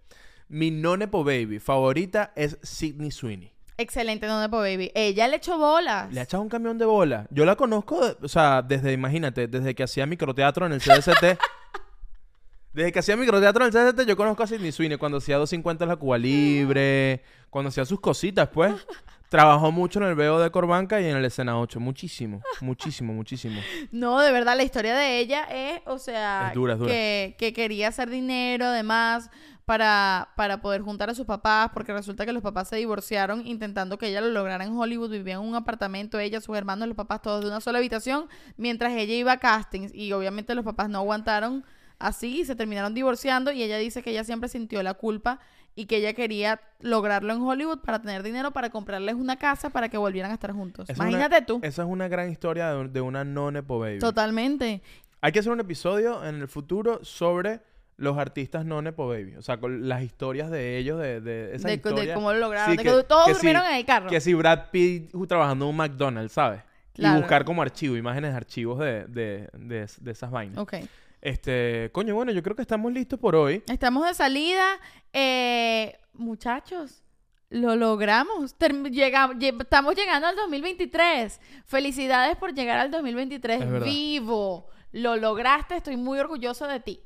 Mi no Nepo Baby favorita es Sydney Sweeney. Excelente, no Nepo Baby. Ella le echó bolas. Le ha echado un camión de bola. Yo la conozco, o sea, desde, imagínate, desde que hacía microteatro en el CDCT. desde que hacía microteatro en el CDCT, yo conozco a Sidney Sweeney. Cuando hacía 250 en la Cuba Libre, cuando hacía sus cositas, pues. Trabajó mucho en el VO de Corbanca y en el Escena 8. Muchísimo, muchísimo, muchísimo. No, de verdad, la historia de ella es, o sea, Es dura, es dura. Que, que quería hacer dinero, además, para, para poder juntar a sus papás, porque resulta que los papás se divorciaron intentando que ella lo lograra en Hollywood. Vivían en un apartamento, ella, sus hermanos, los papás, todos de una sola habitación, mientras ella iba a castings. Y obviamente los papás no aguantaron así y se terminaron divorciando. Y ella dice que ella siempre sintió la culpa y que ella quería lograrlo en Hollywood para tener dinero para comprarles una casa para que volvieran a estar juntos. Esa es una- Imagínate tú. Esa es una gran historia de, de una no Nepo Baby. Totalmente. Hay que hacer un episodio en el futuro sobre los artistas no Nepo Baby. O sea, con las historias de ellos, de, de esas de, de historias. cómo lo lograron. Sí, de que- que, todos que durmieron sí, en el carro. Que si Brad Pitt trabajando en un McDonald's, ¿sabes? Claro. Y buscar como archivo, imágenes de archivos de, de, de, de esas vainas. Ok. Este, coño, bueno, yo creo que estamos listos por hoy. Estamos de salida. Eh, muchachos, lo logramos. Term- llega- lle- estamos llegando al 2023. Felicidades por llegar al 2023 Es verdad. vivo. Lo lograste. Estoy muy orgulloso de ti.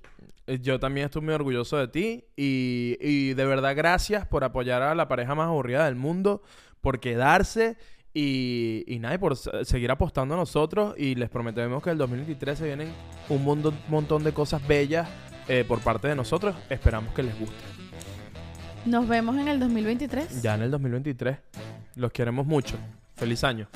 Eh, Yo también estoy muy orgulloso de ti y, y de verdad gracias por apoyar a la pareja más aburrida del mundo, por quedarse y, y nada, y por se- seguir apostando a nosotros y les prometemos que el 2023 se vienen un montón, montón de cosas bellas eh, por parte de nosotros. Esperamos que les guste. Nos vemos en el 2023. Ya en el 2023. Los queremos mucho. Feliz año.